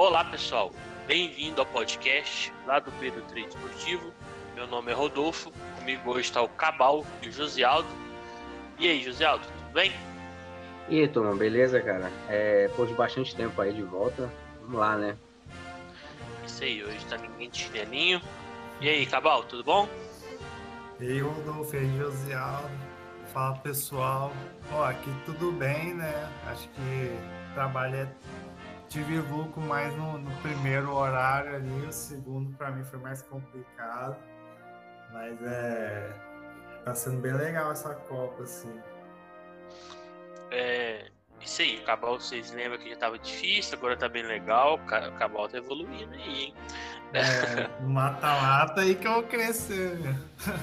Olá pessoal, bem-vindo ao podcast lá do Pedro Trade Esportivo. Meu nome é Rodolfo, comigo hoje está o Cabal e o Josialdo. E aí, Josialdo, tudo bem? E aí, turma, beleza, cara? É, depois de bastante tempo aí de volta, vamos lá, né? Isso aí, hoje tá ninguém de chinelinho. E aí, Cabal, tudo bom? E aí, Rodolfo, e aí, Josialdo. Fala pessoal. Ó, aqui tudo bem, né? Acho que trabalho é tive lucro mais no, no, primeiro horário ali, o segundo para mim foi mais complicado. Mas é. Tá sendo bem legal essa Copa, assim. É. Isso aí, o Cabal, vocês lembram que já tava difícil, agora tá bem legal. O Cabal tá evoluindo aí, hein? É, mata-mata aí que eu vou crescer.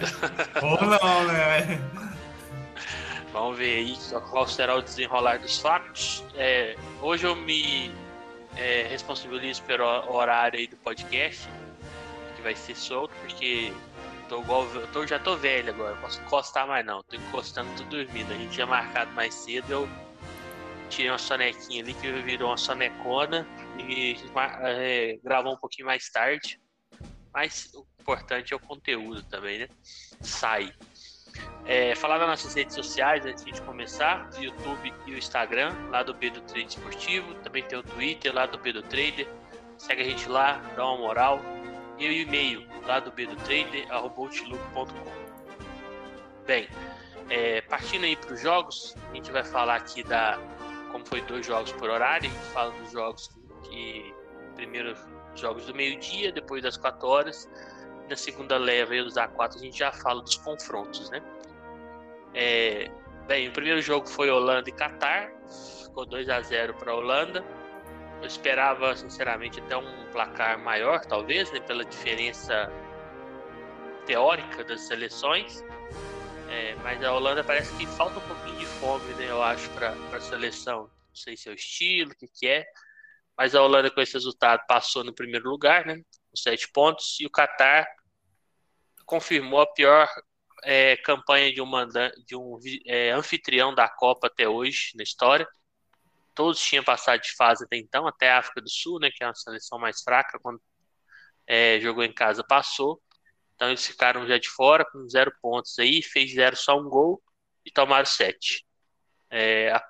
Ou não, né? Vamos ver aí qual será o desenrolar dos fatos. É, hoje eu me é, responsabilizo pelo horário aí do podcast, que vai ser solto, porque tô igual, tô, já tô velho agora, posso encostar mais não, tô encostando, tô dormindo. A gente tinha marcado mais cedo, eu tirei uma sonequinha ali que virou uma sonecona e é, gravou um pouquinho mais tarde. Mas o importante é o conteúdo também, né? Sai. É, falar das nossas redes sociais antes de começar, o YouTube e o Instagram, lá do Pedro Trade Esportivo, também tem o Twitter lá do Pedro Trader. Segue a gente lá, dá uma moral. E o e-mail lá do Pedro Trader. Bem, é, partindo aí para os jogos, a gente vai falar aqui da como foi dois jogos por horário, a gente fala dos jogos que, que primeiro jogos do meio-dia, depois das 4 horas na segunda leva e dos A4 a gente já fala dos confrontos, né? É, bem, o primeiro jogo foi Holanda e Catar, ficou 2 a 0 para a Holanda. Eu esperava, sinceramente, até um placar maior, talvez, né, pela diferença teórica das seleções. É, mas a Holanda parece que falta um pouquinho de fome, né, eu acho, para a seleção. Não sei se é o estilo, o que, que é. Mas a Holanda, com esse resultado, passou no primeiro lugar, né? Sete pontos. E o Qatar confirmou a pior é, campanha de um, de um é, anfitrião da Copa até hoje na história. Todos tinham passado de fase até então, até a África do Sul, né, que é uma seleção mais fraca, quando é, jogou em casa passou. Então eles ficaram já de fora com zero pontos aí, fez zero só um gol e tomaram sete. É, a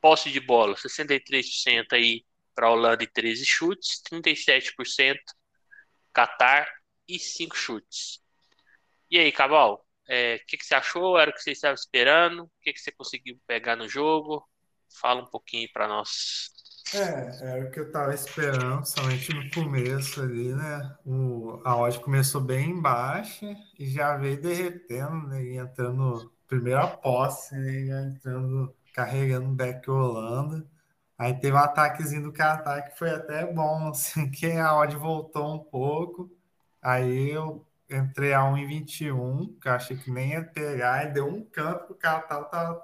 posse de bola, 63% aí para a Holanda e 13 chutes, 37% Qatar e cinco chutes. E aí, Cabal, o é, que, que você achou? Era o que você estava esperando? O que, que você conseguiu pegar no jogo? Fala um pouquinho para nós. É, era o que eu estava esperando, somente no começo ali, né? O, a odd começou bem baixa e já veio derretendo, né? E entrando, primeira posse, né? entrando, carregando back Holanda. Aí teve um ataquezinho do Qatar que foi até bom, assim, que a odd voltou um pouco. Aí eu entrei a 1,21, que eu achei que nem ia pegar, e deu um canto, o Catar tava,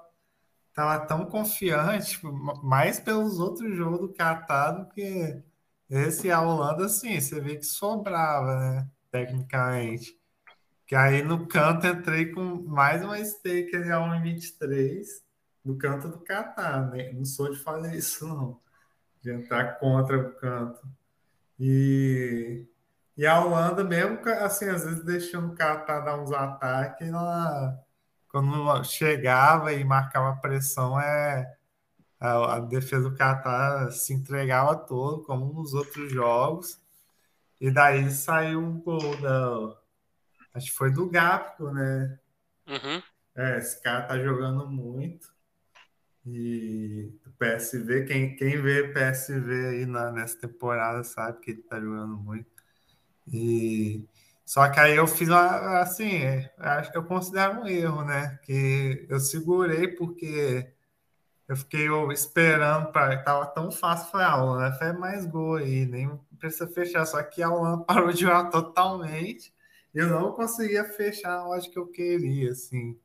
tava tão confiante, tipo, mais pelos outros jogos do Catar do que esse a Holanda, assim, você vê que sobrava, né? Tecnicamente. Que aí no canto entrei com mais uma stake a 1,23 no canto do Catar, né? Não sou de fazer isso, não. De entrar contra o canto. E e a Holanda, mesmo assim, às vezes deixando o Catar dar uns ataques, ela, quando chegava e marcava pressão, é, a, a defesa do Catar se entregava todo, como nos outros jogos. E daí saiu um gol da. Acho que foi do Gapco, né? Uhum. É, esse cara tá jogando muito. E o PSV, quem, quem vê PSV aí na, nessa temporada sabe que ele tá jogando muito. E só que aí eu fiz uma, assim, acho que eu considero um erro, né? Que eu segurei porque eu fiquei esperando para tava tão fácil, falei, ah, o Holanda faz mais gol aí, nem precisa fechar, só que a Holanda parou de jogar totalmente. Eu não conseguia fechar a loja que eu queria, assim.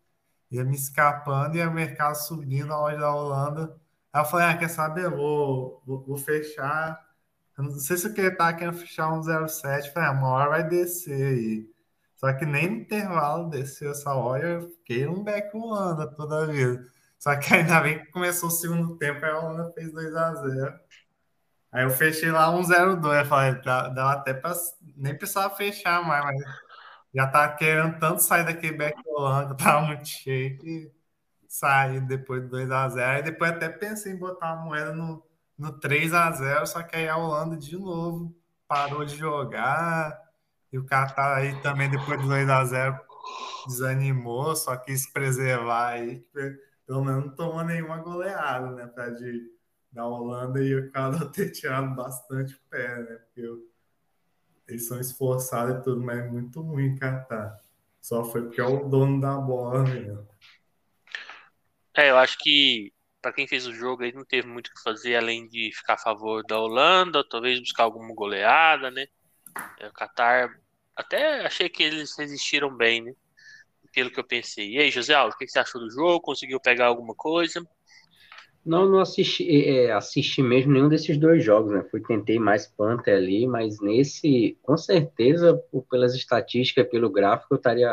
Ia me escapando e o mercado subindo a loja da Holanda. Aí eu falei, ah, quer saber? Vou, vou, vou fechar eu não sei se o que tá querendo fechar um 07, falei, ah, uma hora vai descer aí. Só que nem no intervalo desceu essa hora, eu fiquei um back Holanda toda a vida. Só que ainda bem que começou o segundo tempo, aí a Holanda fez 2 a 0 Aí eu fechei lá 102, eu falei, dá até pra, nem precisava fechar mais, mas já tá querendo tanto sair daquele Holanda, tava muito cheio que saí depois do 2x0. Aí depois até pensei em botar uma moeda no, no 3x0, só que aí a Holanda de novo parou de jogar. E o Qatar aí também, depois do 2x0, desanimou, só quis preservar aí, pelo menos não tomou nenhuma goleada, né? Pra de, da Holanda e o cara ter tirado bastante pé, né? Porque eles são esforçados e tudo, mas é muito ruim Qatar. Só foi porque é o dono da bola mesmo. É, eu acho que para quem fez o jogo aí não teve muito o que fazer além de ficar a favor da Holanda, talvez buscar alguma goleada, né? É, o Qatar, até achei que eles resistiram bem, né? Pelo que eu pensei. E aí, José Alves, o que você achou do jogo? Conseguiu pegar alguma coisa? Não, não assisti, é, é, assisti mesmo nenhum desses dois jogos, né? Fui, tentei mais Panther ali, mas nesse, com certeza, pelas estatísticas, pelo gráfico, eu estaria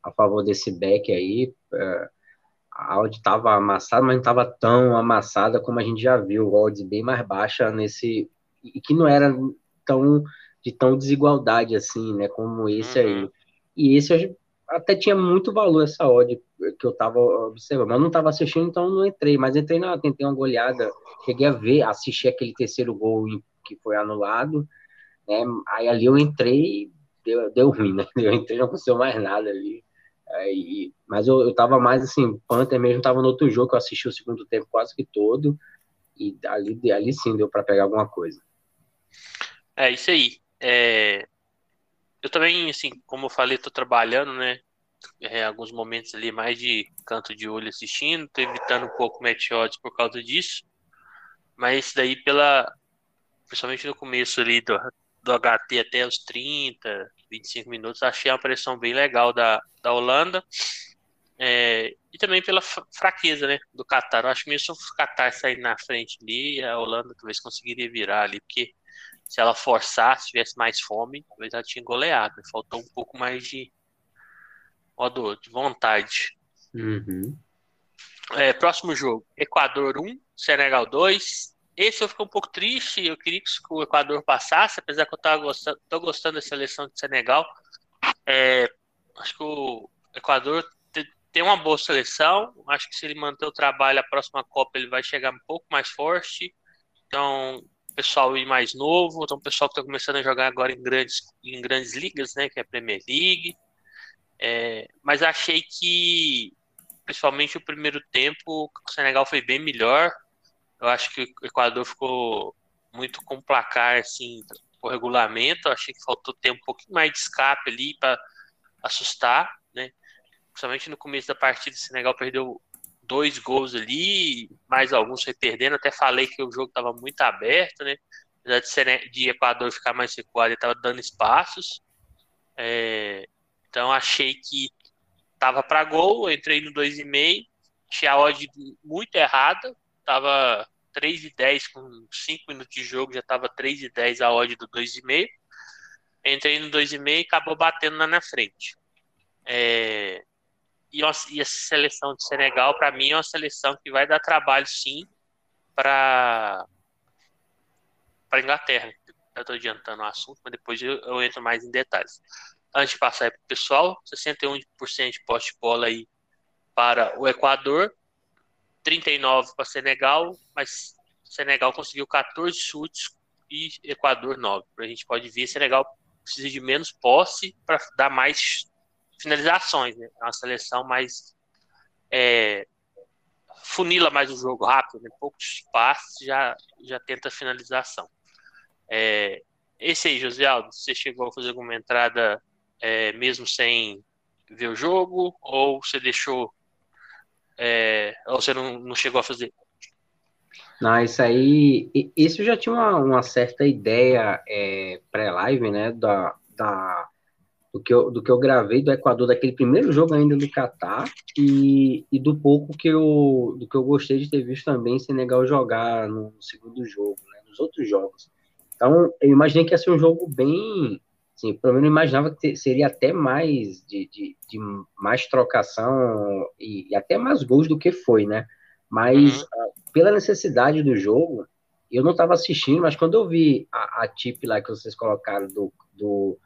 a favor desse back aí. É, a odd estava amassada, mas não estava tão amassada como a gente já viu. Odds bem mais baixa nesse. E que não era tão de tão desigualdade assim, né? Como esse uhum. aí. E esse até tinha muito valor essa odd que eu estava observando. Mas não estava assistindo, então não entrei. Mas entrei na, tentei uma goleada, cheguei a ver, assisti aquele terceiro gol que foi anulado, né? Aí ali eu entrei, deu, deu ruim, né? Eu entrei, não aconteceu mais nada ali. Aí, mas eu, eu tava mais assim, Panther mesmo tava no outro jogo, eu assisti o segundo tempo quase que todo. E ali, ali sim deu para pegar alguma coisa. É isso aí. É, eu também, assim, como eu falei, tô trabalhando, né? É, alguns momentos ali mais de canto de olho assistindo, tô evitando um pouco match por causa disso. Mas daí pela. Principalmente no começo ali do, do HT até os 30, 25 minutos, achei uma pressão bem legal da, da Holanda. É, e também pela fraqueza né, do Qatar. Eu acho que mesmo se o Qatar sair na frente ali, a Holanda talvez conseguiria virar ali, porque se ela forçasse, tivesse mais fome, talvez ela tinha goleado. Faltou um pouco mais de, modo, de vontade. Uhum. É, próximo jogo: Equador 1, Senegal 2. Esse eu fiquei um pouco triste. Eu queria que o Equador passasse, apesar que eu tô gostando, tô gostando da seleção de Senegal. É, acho que o Equador tem uma boa seleção. Acho que se ele manter o trabalho, a próxima Copa ele vai chegar um pouco mais forte. Então, pessoal ir mais novo, então o pessoal que está começando a jogar agora em grandes, em grandes ligas, né, que é a Premier Legue. É, mas achei que, principalmente o primeiro tempo, o Senegal foi bem melhor. Eu acho que o Equador ficou muito com placar, assim, por regulamento. Eu achei que faltou ter um pouquinho mais de escape ali para assustar, né? Principalmente no começo da partida, o Senegal perdeu dois gols ali, mais alguns foi perdendo. Até falei que o jogo estava muito aberto, né? Apesar de, ser, de Equador ficar mais recuado, ele estava dando espaços. É, então achei que estava para gol, entrei no 2,5, tinha a odd muito errada, estava 3 e 10 com 5 minutos de jogo, já estava 3 e 10 a odd do 2,5. Entrei no 2,5 e acabou batendo lá na frente. É, e, e a seleção de Senegal, para mim, é uma seleção que vai dar trabalho, sim, para para Inglaterra. Eu estou adiantando o assunto, mas depois eu, eu, entro mais em detalhes. Antes de passar para o pessoal, 61% de poste-bola aí para o Equador, 39 para Senegal, mas Senegal conseguiu 14 chutes e Equador 9. A gente pode ver Senegal precisa de menos posse para dar mais finalizações, né? É uma seleção mais é, funila mais o jogo rápido, né? poucos passes já já tenta finalização. É, esse aí, José Aldo, você chegou a fazer alguma entrada é, mesmo sem ver o jogo ou você deixou é, ou você não, não chegou a fazer? Não, isso aí, isso já tinha uma, uma certa ideia é, pré-live, né, da, da do que, eu, do que eu gravei do Equador, daquele primeiro jogo ainda do Catar, e, e do pouco que eu, do que eu gostei de ter visto também Senegal jogar no segundo jogo, né, nos outros jogos. Então, eu imaginei que ia ser um jogo bem. Assim, pelo menos eu imaginava que seria até mais de, de, de mais trocação e, e, até mais gols do que foi, né? Mas, uhum. uh, pela necessidade do jogo, eu não estava assistindo, mas quando eu vi a, a tip lá que vocês colocaram do, do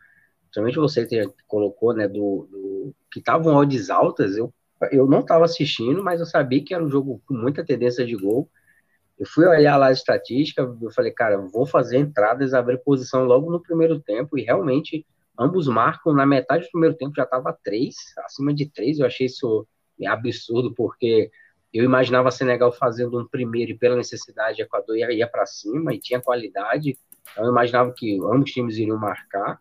principalmente você que colocou, né, do, do que estavam odds altas, eu, eu não estava assistindo, mas eu sabia que era um jogo com muita tendência de gol. Eu fui olhar lá a estatística, eu falei, cara, vou fazer entradas, abrir posição logo no primeiro tempo, e realmente ambos marcam, na metade do primeiro tempo já estava três, acima de três, eu achei isso absurdo, porque eu imaginava Senegal fazendo um primeiro e pela necessidade, Equador ia, ia para cima e tinha qualidade, então eu imaginava que ambos times iriam marcar,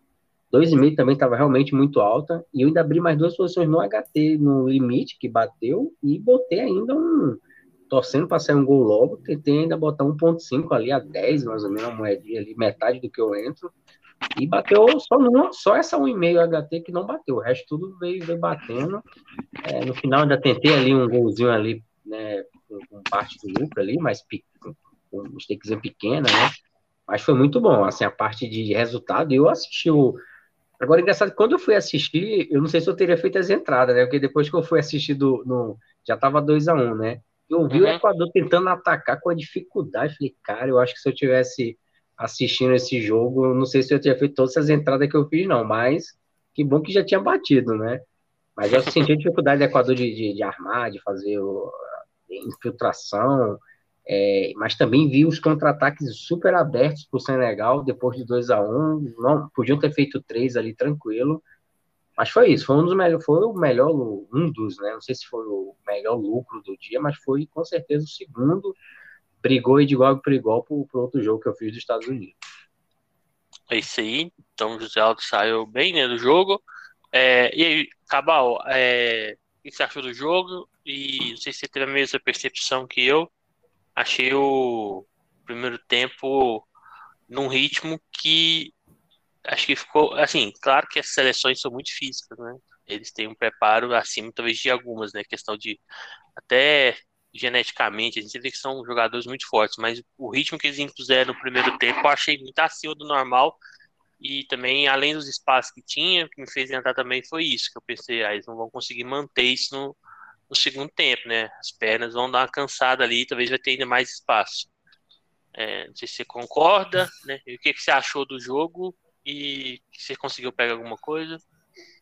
2,5 também estava realmente muito alta, e eu ainda abri mais duas posições no HT, no limite que bateu, e botei ainda um, torcendo para sair um gol logo, tentei ainda botar 1.5 ali a 10, mais ou menos, uma moedinha ali, metade do que eu entro, e bateu só, no, só essa 1,5 HT que não bateu, o resto tudo veio, veio batendo, é, no final ainda tentei ali um golzinho ali, né, com, com parte do lucro ali, mas com um stakezinho pequena, né, mas foi muito bom, assim, a parte de resultado, eu assisti o Agora, engraçado, quando eu fui assistir, eu não sei se eu teria feito as entradas, né? Porque depois que eu fui assistir do, no, já tava 2 a 1 um, né? Eu vi uhum. o Equador tentando atacar com a dificuldade. Falei, cara, eu acho que se eu tivesse assistindo esse jogo, não sei se eu teria feito todas essas entradas que eu fiz, não, mas que bom que já tinha batido, né? Mas eu senti a dificuldade do Equador de, de, de armar, de fazer o, infiltração, é, mas também vi os contra-ataques super abertos para o Senegal depois de 2 a 1 um, não Podiam ter feito três ali tranquilo. Mas foi isso, foi um dos melhores, foi o melhor, um dos, né? Não sei se foi o melhor lucro do dia, mas foi com certeza o segundo. Brigou de igual para igual para o outro jogo que eu fiz dos Estados Unidos. É isso aí. Então, José Aldo saiu bem né, do jogo. É, e aí, Cabal, é, o que você achou do jogo? E não sei se você teve a mesma percepção que eu achei o primeiro tempo num ritmo que acho que ficou assim, claro que as seleções são muito físicas, né? Eles têm um preparo acima talvez de algumas, né? Questão de até geneticamente, a gente vê que são jogadores muito fortes, mas o ritmo que eles impuseram no primeiro tempo eu achei muito acima do normal e também além dos espaços que tinha, que me fez entrar também foi isso, que eu pensei, ah, eles não vão conseguir manter isso no, no segundo tempo, né? As pernas vão dar uma cansada ali, talvez vai ter ainda mais espaço. É, não sei se você concorda, né? E o que, que você achou do jogo e você conseguiu pegar alguma coisa?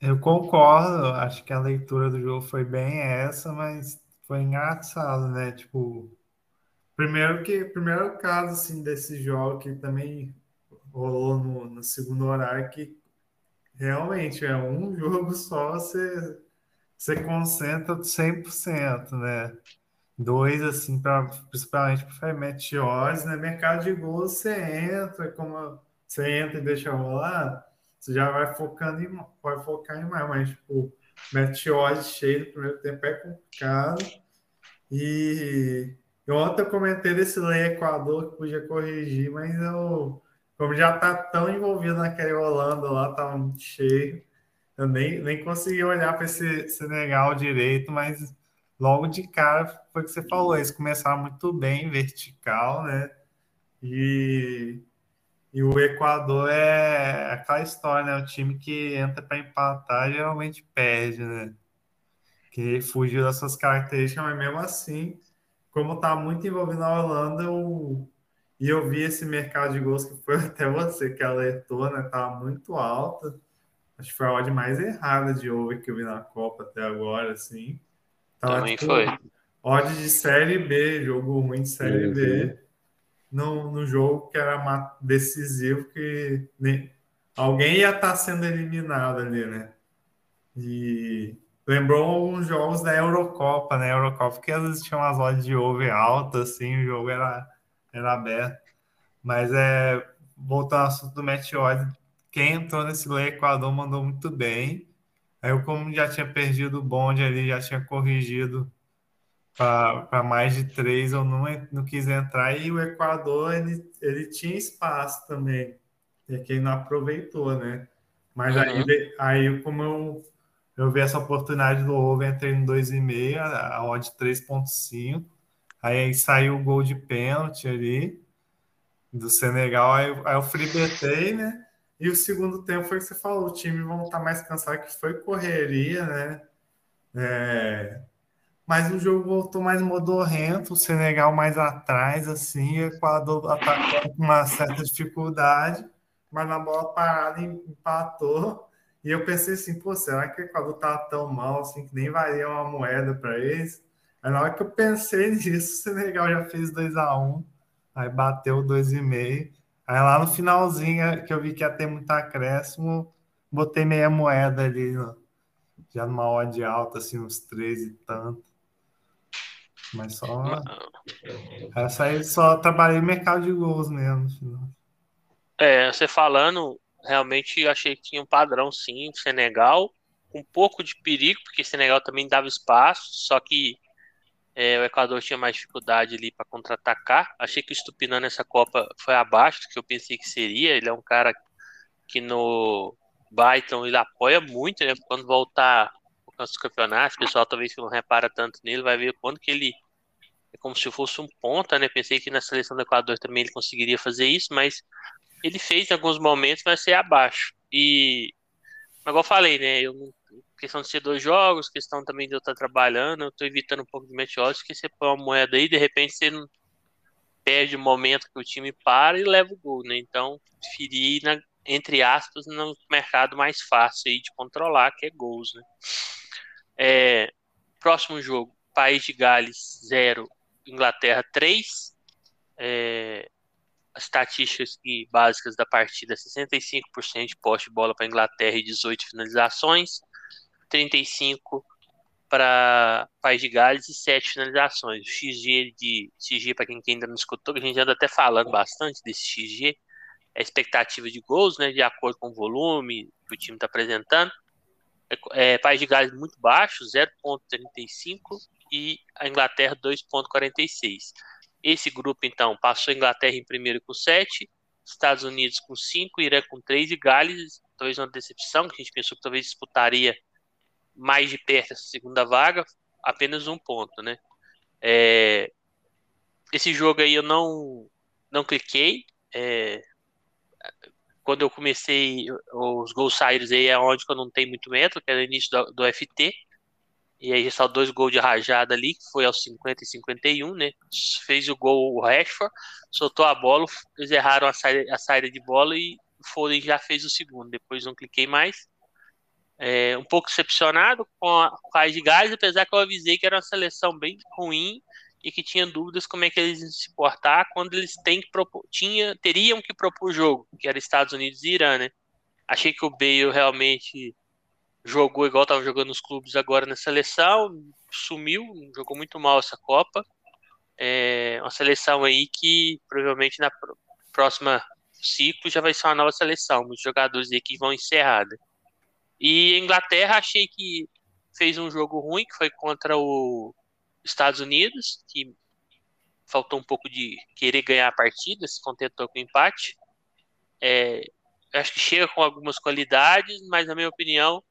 Eu concordo, acho que a leitura do jogo foi bem essa, mas foi engraçado, né? Tipo, primeiro que primeiro caso assim desse jogo que também rolou no, no segundo horário que realmente é um jogo só, você você concentra 100%, né? Dois, assim, pra, principalmente para meteores, né? Mercado de gols, você entra, como você entra e deixa rolar, você já vai focando em, pode focar em mais, mas, tipo, meteores cheio no primeiro tempo é complicado. E eu ontem eu comentei desse lei Equador que podia corrigir, mas eu, como já tá tão envolvido naquele Holanda lá, tava muito cheio eu nem, nem consegui olhar para esse Senegal direito, mas logo de cara foi o que você falou, eles começaram muito bem, vertical, né? E, e o Equador é aquela história, né? O time que entra para empatar geralmente perde, né? Que fugiu das suas características, mas mesmo assim, como está muito envolvido na Holanda, eu, e eu vi esse mercado de gols que foi até você que alertou, né? Tá muito alto. Acho que foi a odd mais errada de over que eu vi na Copa até agora, assim. Tava, Também tipo, foi. Odd de Série B, jogo ruim de Série B. No, no jogo que era decisivo, que nem, alguém ia estar tá sendo eliminado ali, né? E lembrou alguns jogos da Eurocopa, né? Eurocopa que às vezes tinha umas odds de over alta, assim, o jogo era, era aberto. Mas é, voltando ao assunto do match odds, quem entrou nesse lei Equador mandou muito bem. Aí eu, como já tinha perdido o bonde ali, já tinha corrigido para mais de três, eu não, não quis entrar. E o Equador, ele, ele tinha espaço também. E quem não aproveitou, né? Mas uhum. aí, aí, como eu, eu vi essa oportunidade do over, entrei no 2,5, a, odd 3,5. Aí saiu o gol de pênalti ali do Senegal. Aí, aí eu fribetei, né? E o segundo tempo foi que você falou, o time vão estar mais cansado, que foi correria, né? É, mas o jogo voltou mais modorrento, o Senegal mais atrás, assim, o Equador atacou com uma certa dificuldade, mas na bola parada empatou. E eu pensei assim, pô, será que o Equador tá tão mal assim que nem valia uma moeda para eles? Aí na hora que eu pensei nisso, o Senegal já fez 2 a 1 aí bateu 2,5. Aí lá no finalzinho, que eu vi que ia ter muito acréscimo, botei meia moeda ali, já numa odd alta, assim, uns 13 e tanto. Mas só. Essa aí só trabalhei no mercado de gols mesmo. É, você falando, realmente achei que tinha um padrão sim, Senegal, com um pouco de perigo, porque Senegal também dava espaço, só que é, o Equador tinha mais dificuldade ali para contra-atacar. Achei que o Stupinã nessa Copa foi abaixo do que eu pensei que seria. Ele é um cara que no Byton ele apoia muito, né? Quando voltar os campeonatos, o pessoal talvez não repara tanto nele, vai ver quando que ele é como se fosse um ponta, né? Pensei que na seleção do Equador também ele conseguiria fazer isso, mas ele fez em alguns momentos, mas ser abaixo. E, igual eu falei, né? Eu, questão de ser dois jogos, questão também de eu estar trabalhando, eu estou evitando um pouco de odds, que você põe uma moeda aí, de repente você não perde o momento que o time para e leva o gol, né? Então, preferi na, entre aspas, no mercado mais fácil aí de controlar, que é gols, né? É, próximo jogo, País de Gales 0, Inglaterra 3. É, as estatísticas básicas da partida: 65% de poste de bola para a Inglaterra e 18 finalizações, 35 para País de Gales e 7 finalizações. O XG de XG, para quem ainda não escutou, a gente anda até falando bastante desse XG, é a expectativa de gols, né, de acordo com o volume que o time está apresentando. É, é, País de Gales muito baixo, 0,35 e a Inglaterra 2,46. Esse grupo, então, passou a Inglaterra em primeiro com 7, Estados Unidos com 5, Irã com 3 e Gales, talvez uma decepção, que a gente pensou que talvez disputaria mais de perto essa segunda vaga, apenas um ponto, né? É, esse jogo aí eu não, não cliquei, é, quando eu comecei, os gols saídos aí é onde eu não tenho muito metro, que é no início do, do FT. E aí só dois gols de rajada ali, que foi aos 50 e 51, né? Fez o gol o Rashford, soltou a bola, eles erraram a saída, a saída de bola e o Foden já fez o segundo. Depois não cliquei mais. É, um pouco decepcionado com a, a de Gás, apesar que eu avisei que era uma seleção bem ruim e que tinha dúvidas como é que eles iam se portar quando eles têm que propor, tinha, teriam que propor o jogo, que era Estados Unidos e Irã, né? Achei que o Bale realmente jogou igual estava jogando nos clubes agora na seleção, sumiu, jogou muito mal essa Copa. É uma seleção aí que provavelmente na próxima ciclo já vai ser uma nova seleção, muitos jogadores aí que vão encerrar. Né? E Inglaterra achei que fez um jogo ruim, que foi contra o Estados Unidos, que faltou um pouco de querer ganhar a partida, se contentou com o empate. É, acho que chega com algumas qualidades, mas na minha opinião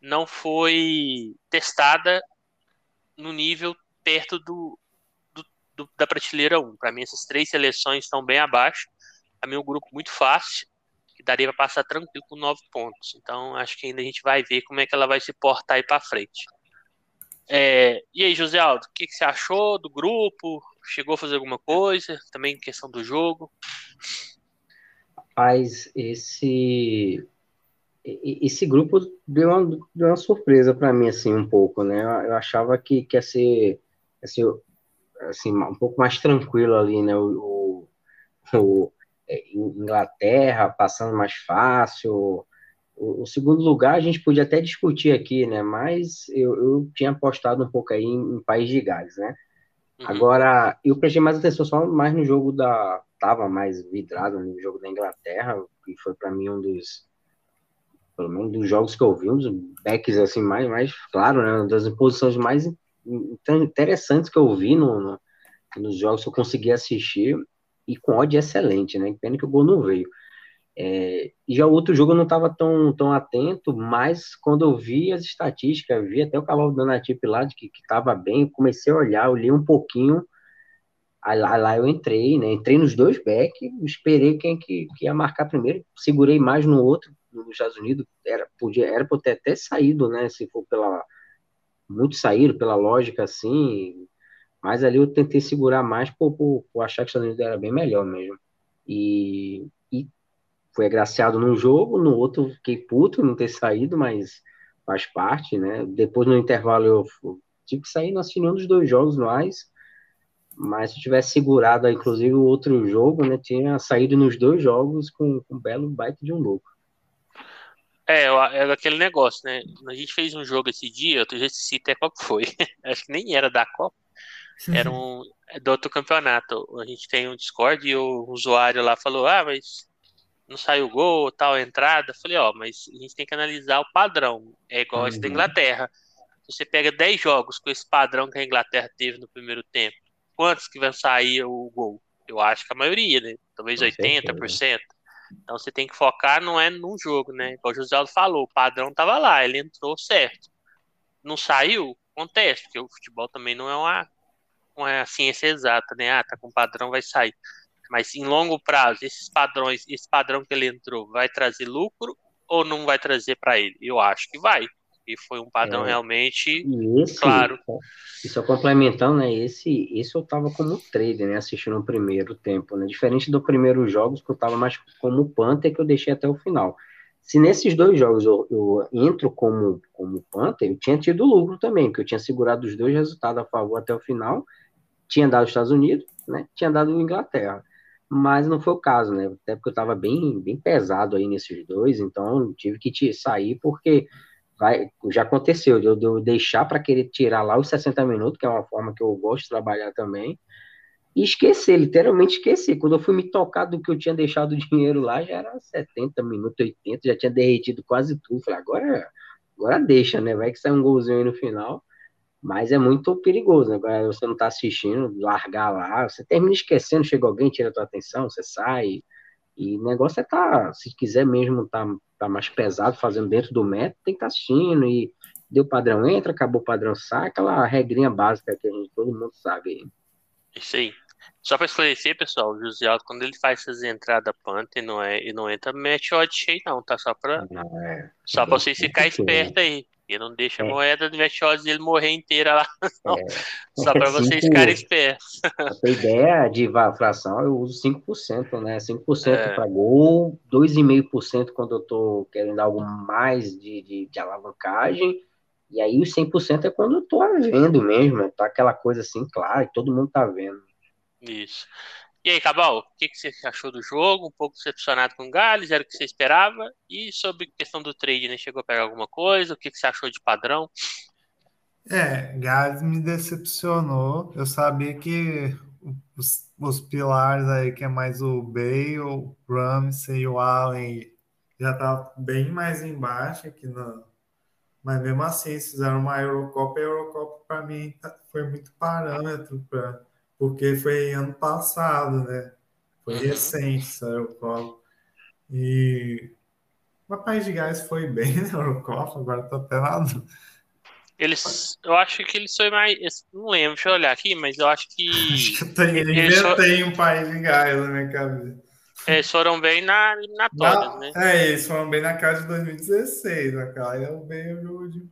não foi testada no nível perto do, do, do da prateleira 1. Para mim, essas três seleções estão bem abaixo. Para mim, é um grupo muito fácil, daria para passar tranquilo com nove pontos. Então, acho que ainda a gente vai ver como é que ela vai se portar aí para frente. É, e aí, José Aldo, o que, que, você achou do grupo? Chegou a fazer alguma coisa? Também questão do jogo? Rapaz, esse esse grupo deu uma, deu uma surpresa para mim, assim, um pouco, né? Eu, achava que, que ia ser, assim, assim, um pouco mais tranquilo ali, né? O, o, Inglaterra passando mais fácil, o, o, segundo lugar a gente podia até discutir aqui, né? Mas eu, eu tinha apostado um pouco aí em, em País de Gales, né? Uhum. Agora, eu prestei mais atenção só mais no jogo da. Tava mais vidrado no jogo da Inglaterra, que foi para mim um dos. Pelo menos dos jogos que eu vi, um dos backs assim, mais, mais claro, né? Uma das posições mais interessantes que eu vi no, no, nos jogos que eu consegui assistir e com ódio excelente, né? Pena que o gol não veio. É, já o outro jogo eu não estava tão, tão atento, mas quando eu vi as estatísticas, vi até o cavalo do Natip lá, de que estava bem, comecei a olhar, olhei um pouquinho, aí lá, lá eu entrei, né? Entrei nos dois back, esperei quem que, que ia marcar primeiro, segurei mais no outro, nos Estados Unidos, era, podia, era por ter até saído, né? Se for pela muito saíram pela lógica assim, mas ali eu tentei segurar mais por, por, por achar que os Estados Unidos era bem melhor mesmo. E, e foi agraciado num jogo, no outro fiquei puto não ter saído, mas faz parte, né? Depois no intervalo eu tive que sair, não assisti nenhum dos dois jogos mais, mas se eu tivesse segurado, inclusive, o outro jogo, né, tinha saído nos dois jogos com, com um belo baita de um louco. É, é aquele negócio, né? A gente fez um jogo esse dia, eu já esqueci até qual foi. Acho que nem era da Copa. Era um é do outro campeonato. A gente tem um Discord e o usuário lá falou: Ah, mas não saiu gol, tal entrada. Eu falei: Ó, oh, mas a gente tem que analisar o padrão. É igual uhum. esse da uhum. Inglaterra. Você pega 10 jogos com esse padrão que a Inglaterra teve no primeiro tempo. Quantos que vão sair o gol? Eu acho que a maioria, né? Talvez com 80%. Certeza. Então você tem que focar, não é num jogo, né? Igual o José Aldo falou, o padrão tava lá, ele entrou certo. Não saiu? Acontece, porque o futebol também não é uma, uma é ciência exata, né? Ah, tá com padrão, vai sair. Mas em longo prazo, esses padrões, esse padrão que ele entrou, vai trazer lucro ou não vai trazer para ele? Eu acho que vai. E foi um padrão é, realmente esse, claro. E só complementando, né? Esse, esse eu tava como trader, né? Assistindo o primeiro tempo, né? Diferente do primeiro jogos, que eu tava mais como Panther, que eu deixei até o final. Se nesses dois jogos eu, eu entro como, como Panther, eu tinha tido lucro também, porque eu tinha segurado os dois resultados a favor até o final. Tinha dado os Estados Unidos, né? Tinha dado Inglaterra mas não foi o caso, né? Até porque eu estava bem, bem pesado aí nesses dois, então tive que sair porque vai, já aconteceu, de eu, de eu deixar para querer tirar lá os 60 minutos, que é uma forma que eu gosto de trabalhar também, e esquecer, literalmente esquecer. Quando eu fui me tocar do que eu tinha deixado o dinheiro lá, já era 70 minutos, 80, já tinha derretido quase tudo. Falei, agora, agora deixa, né? Vai que sai um golzinho aí no final. Mas é muito perigoso, né? Agora você não tá assistindo, largar lá, você termina esquecendo, chega alguém, tira a tua atenção, você sai. E o negócio é tá, se quiser mesmo tá tá mais pesado fazendo dentro do método, tem que estar tá assistindo e deu padrão entra, acabou o padrão sai, aquela regrinha básica que a gente, todo mundo sabe. Isso aí. Só para esclarecer, pessoal, o José Aldo, quando ele faz essas entradas Panther não é, e não entra match odd cheio, não, tá? Só para é, só pra vocês ficarem espertos aí. E não deixa é. a moeda do match odds dele morrer inteira lá. Não. É. Só para vocês ficarem espertos. A ideia de fração, eu uso 5%, né? 5% é. para gol, 2,5% quando eu tô querendo algo mais de, de, de alavancagem. E aí os 100% é quando eu tô vendo mesmo, tá aquela coisa assim, claro, todo mundo tá vendo. Isso. E aí, Cabal, o que, que você achou do jogo? Um pouco decepcionado com o Gales, era o que você esperava? E sobre questão do trade, né? Chegou a pegar alguma coisa? O que, que você achou de padrão? É, Gales me decepcionou. Eu sabia que os, os pilares aí, que é mais o Bale, o Ramsey e o Allen, já tá bem mais embaixo aqui na. Mas mesmo assim, fizeram uma Eurocopa e a Eurocopa para mim tá, foi muito parâmetro para porque foi ano passado, né? Foi uhum. recente essa Eurocopa. E o País de Gás foi bem na Eurocopa, agora tô até lá. Eles, eu acho que eles foi mais. Não lembro, deixa eu olhar aqui, mas eu acho que. Acho que eu tenho, inventei um País de Gás na minha cabeça. Eles foram bem na eliminatória, né? É, eles foram bem na casa de 2016, aquela é o bem o jogo de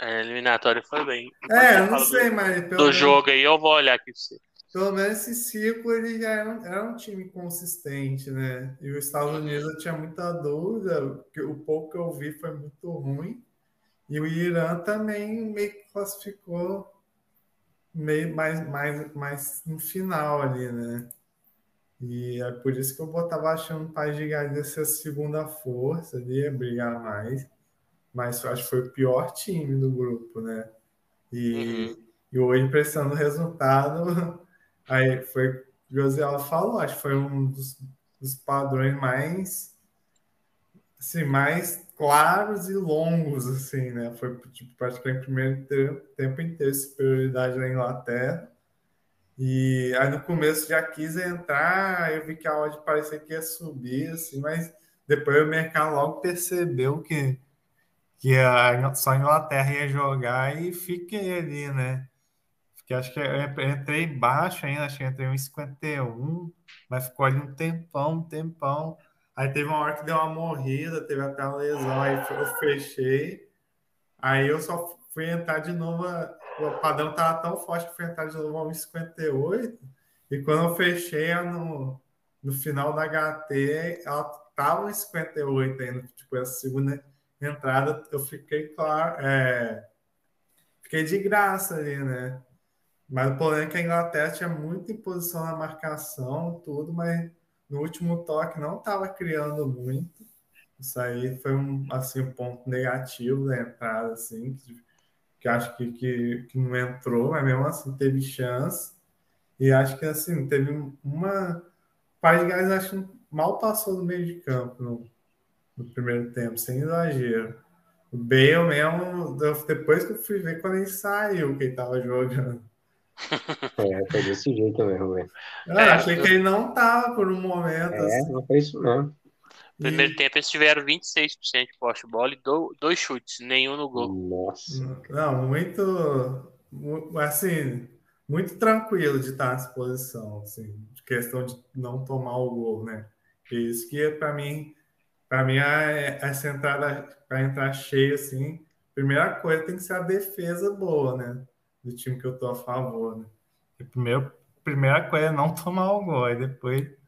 é, eliminatório foi bem. É, eu não sei, do, mas. do menos, jogo aí, eu vou olhar aqui pra você. Pelo menos esse ciclo ele já era um, era um time consistente, né? E os Estados Unidos eu tinha muita dúvida, o pouco que eu vi foi muito ruim. E o Irã também meio que classificou meio mais, mais, mais no final ali, né? E é por isso que eu botava achando o País de Gales ser a segunda força ali, brigar mais mas acho que foi o pior time do grupo, né? E, uhum. e hoje, prestando o resultado, aí foi o José ela falou, acho que foi um dos, dos padrões mais assim, mais claros e longos, assim, né? Foi tipo, praticamente o primeiro tempo inteiro superioridade da Inglaterra. E aí no começo já quis entrar, eu vi que a odd parecia que ia subir, assim, mas depois o mercado logo percebeu que que a, só a Inglaterra ia jogar e fiquei ali, né? Porque acho que eu entrei baixo ainda, acho que entrei em 51, mas ficou ali um tempão, um tempão. Aí teve uma hora que deu uma morrida, teve aquela lesão, aí eu fechei. Aí eu só fui entrar de novo, o padrão estava tão forte que fui entrar de novo a 1,58. E quando eu fechei no, no final da HT, ela estava em 58 ainda. Tipo, essa segunda entrada, eu fiquei claro. É, fiquei de graça ali, né? Mas o problema é que a Inglaterra tinha muita imposição na marcação, tudo, mas no último toque não estava criando muito. Isso aí foi um, assim, um ponto negativo da entrada, assim, que, que acho que, que, que, não entrou, mas mesmo assim teve chance. E acho que assim, teve uma. O País de Gales acho mal passou do meio de campo no, no primeiro tempo, sem exagero. O Bale mesmo, depois que eu fui ver quando ele saiu que ele estava jogando. É, foi desse jeito mesmo, velho. Eu é, achei que ele não tava por um momento. É, assim. não foi isso mesmo. Primeiro e... tempo eles tiveram 26% de poste bola e dois chutes, nenhum no gol. Nossa. Não, muito. Assim, muito tranquilo de estar nessa posição, assim, de questão de não tomar o gol, né? Isso que é para mim, para mim essa entrada para entrar cheio assim, primeira coisa tem que ser a defesa boa, né? Do time que eu tô a favor, né? E primeiro, primeira coisa é não tomar o gol, aí depois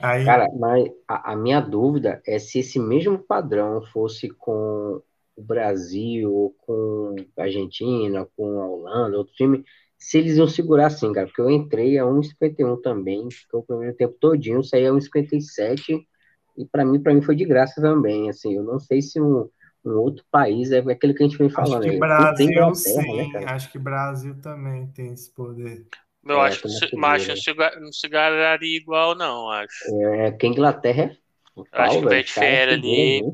Aí... Cara, mas a, a, minha dúvida é se esse mesmo padrão fosse com o Brasil, com a Argentina, com a Holanda, outro time, se eles iam segurar assim, cara, porque eu entrei a 1,51 também, ficou o primeiro tempo todinho, saí a 1,57 e para mim, para mim foi de graça também, assim, eu não sei se um, um outro país é aquele que a gente vem falando. Acho que Brasil, né, sim, né, acho que Brasil também tem esse poder. Eu é, acho que não se, gararia igual, não, acho. É, que a Inglaterra é. acho que o Betfair ali, né?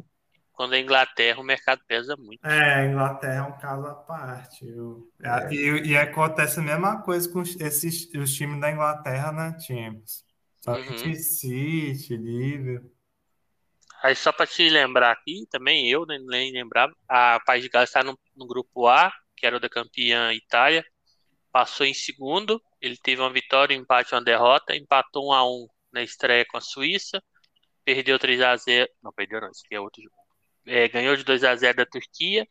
quando a Inglaterra, o mercado pesa muito. É, a Inglaterra é um caso à parte. Eu, é. E, e, acontece a mesma coisa com esses, os times da Inglaterra na Champions. Somente uhum. City, Liverpool. Aí só para te lembrar aqui, também eu nem lembrava, a País de Gales está no, no grupo A, que era o da campeã Itália, passou em segundo, ele teve uma vitória, um empate uma derrota, empatou 1 a 1 na estreia com a Suíça, perdeu 3 a 0, não perdeu não, esse aqui é outro jogo. É, ganhou de 2 a 0 da Turquia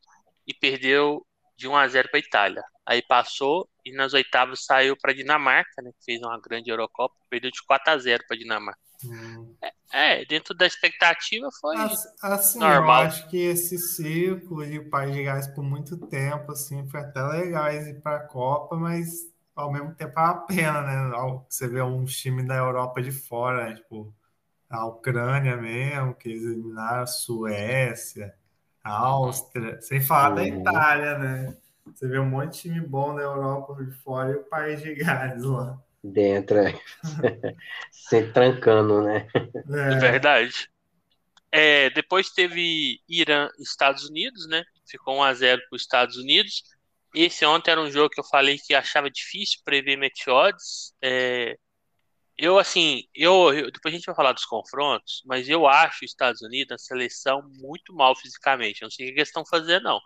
e perdeu de 1 a 0 para a Itália. Aí passou e nas oitavas saiu para a Dinamarca, né, que fez uma grande Eurocopa, perdeu de 4 a 0 para a Dinamarca. Hum. É, dentro da expectativa foi assim, normal. Eu acho que esse ciclo e o País de Gás por muito tempo assim foi até legal ir para a Copa, mas ao mesmo tempo é uma pena, né? Você vê um time da Europa de fora, né? tipo a Ucrânia mesmo, que eles eliminaram a Suécia, a Áustria, sem falar uhum. da Itália, né? Você vê um monte de time bom da Europa de fora e o País de Gales lá. Dentro, é. se trancando, né? É verdade. É, depois teve Irã e Estados Unidos, né? Ficou 1x0 para os Estados Unidos. Esse ontem era um jogo que eu falei que achava difícil prever match odds. É, eu, assim, eu, eu, depois a gente vai falar dos confrontos, mas eu acho os Estados Unidos a seleção muito mal fisicamente. Eu não sei o que eles estão fazendo, não.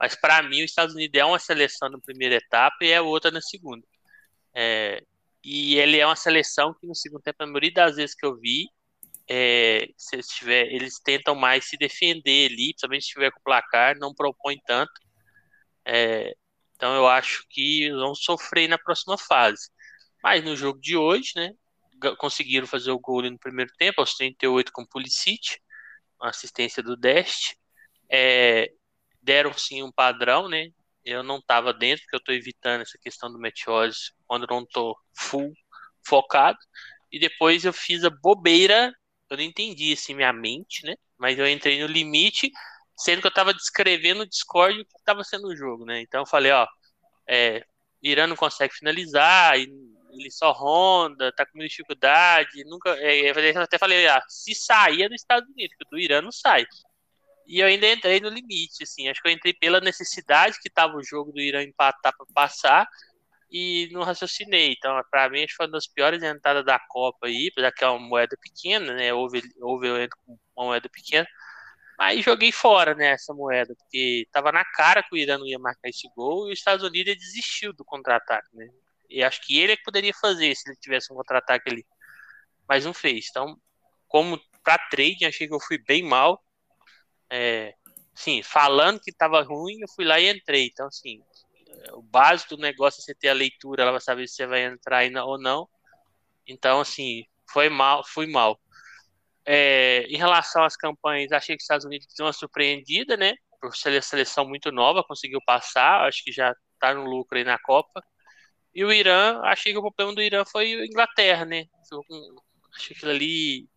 Mas para mim, os Estados Unidos é uma seleção na primeira etapa e é outra na segunda. É, e ele é uma seleção que no segundo tempo, a maioria das vezes que eu vi, é, se eles, tiver, eles tentam mais se defender ali, principalmente se estiver com o placar, não propõe tanto. É, então eu acho que vão sofrer na próxima fase. Mas no jogo de hoje, né, conseguiram fazer o gol no primeiro tempo, aos 38 com o Pulisic, assistência do Dest. É, deram sim um padrão, né? Eu não estava dentro, porque eu estou evitando essa questão do meteose quando não estou full focado. E depois eu fiz a bobeira, eu não entendi assim minha mente, né? Mas eu entrei no limite sendo que eu estava descrevendo no Discord o que estava sendo o jogo, né? Então eu falei, ó, é, Irã não consegue finalizar, ele só ronda, tá com dificuldade, nunca, é, eu até falei, ah, se sair é dos Estados Unidos, porque do Irã não sai. E eu ainda entrei no limite, assim, acho que eu entrei pela necessidade que tava o jogo do Irã empatar para passar, e não raciocinei. Então, para mim, acho que foi uma das piores entradas da Copa aí, apesar que é uma moeda pequena, né? Houve, houve eu entro com uma moeda pequena. Mas joguei fora né, essa moeda, porque estava na cara que o Irã não ia marcar esse gol e os Estados Unidos desistiu do contra-ataque. Né? E acho que ele é que poderia fazer se ele tivesse um contra-ataque ali. Mas não fez. Então, como para trading, achei que eu fui bem mal. É, sim, falando que tava ruim, eu fui lá e entrei. Então, assim, o básico do negócio é você ter a leitura, ela vai saber se você vai entrar ou não. Então, assim, foi mal, fui mal. É, em relação às campanhas, achei que os Estados Unidos deu uma surpreendida, né? Por ser a seleção muito nova, conseguiu passar, acho que já tá no lucro aí na Copa. E o Irã, achei que o problema do Irã foi a Inglaterra, né? Achei que ali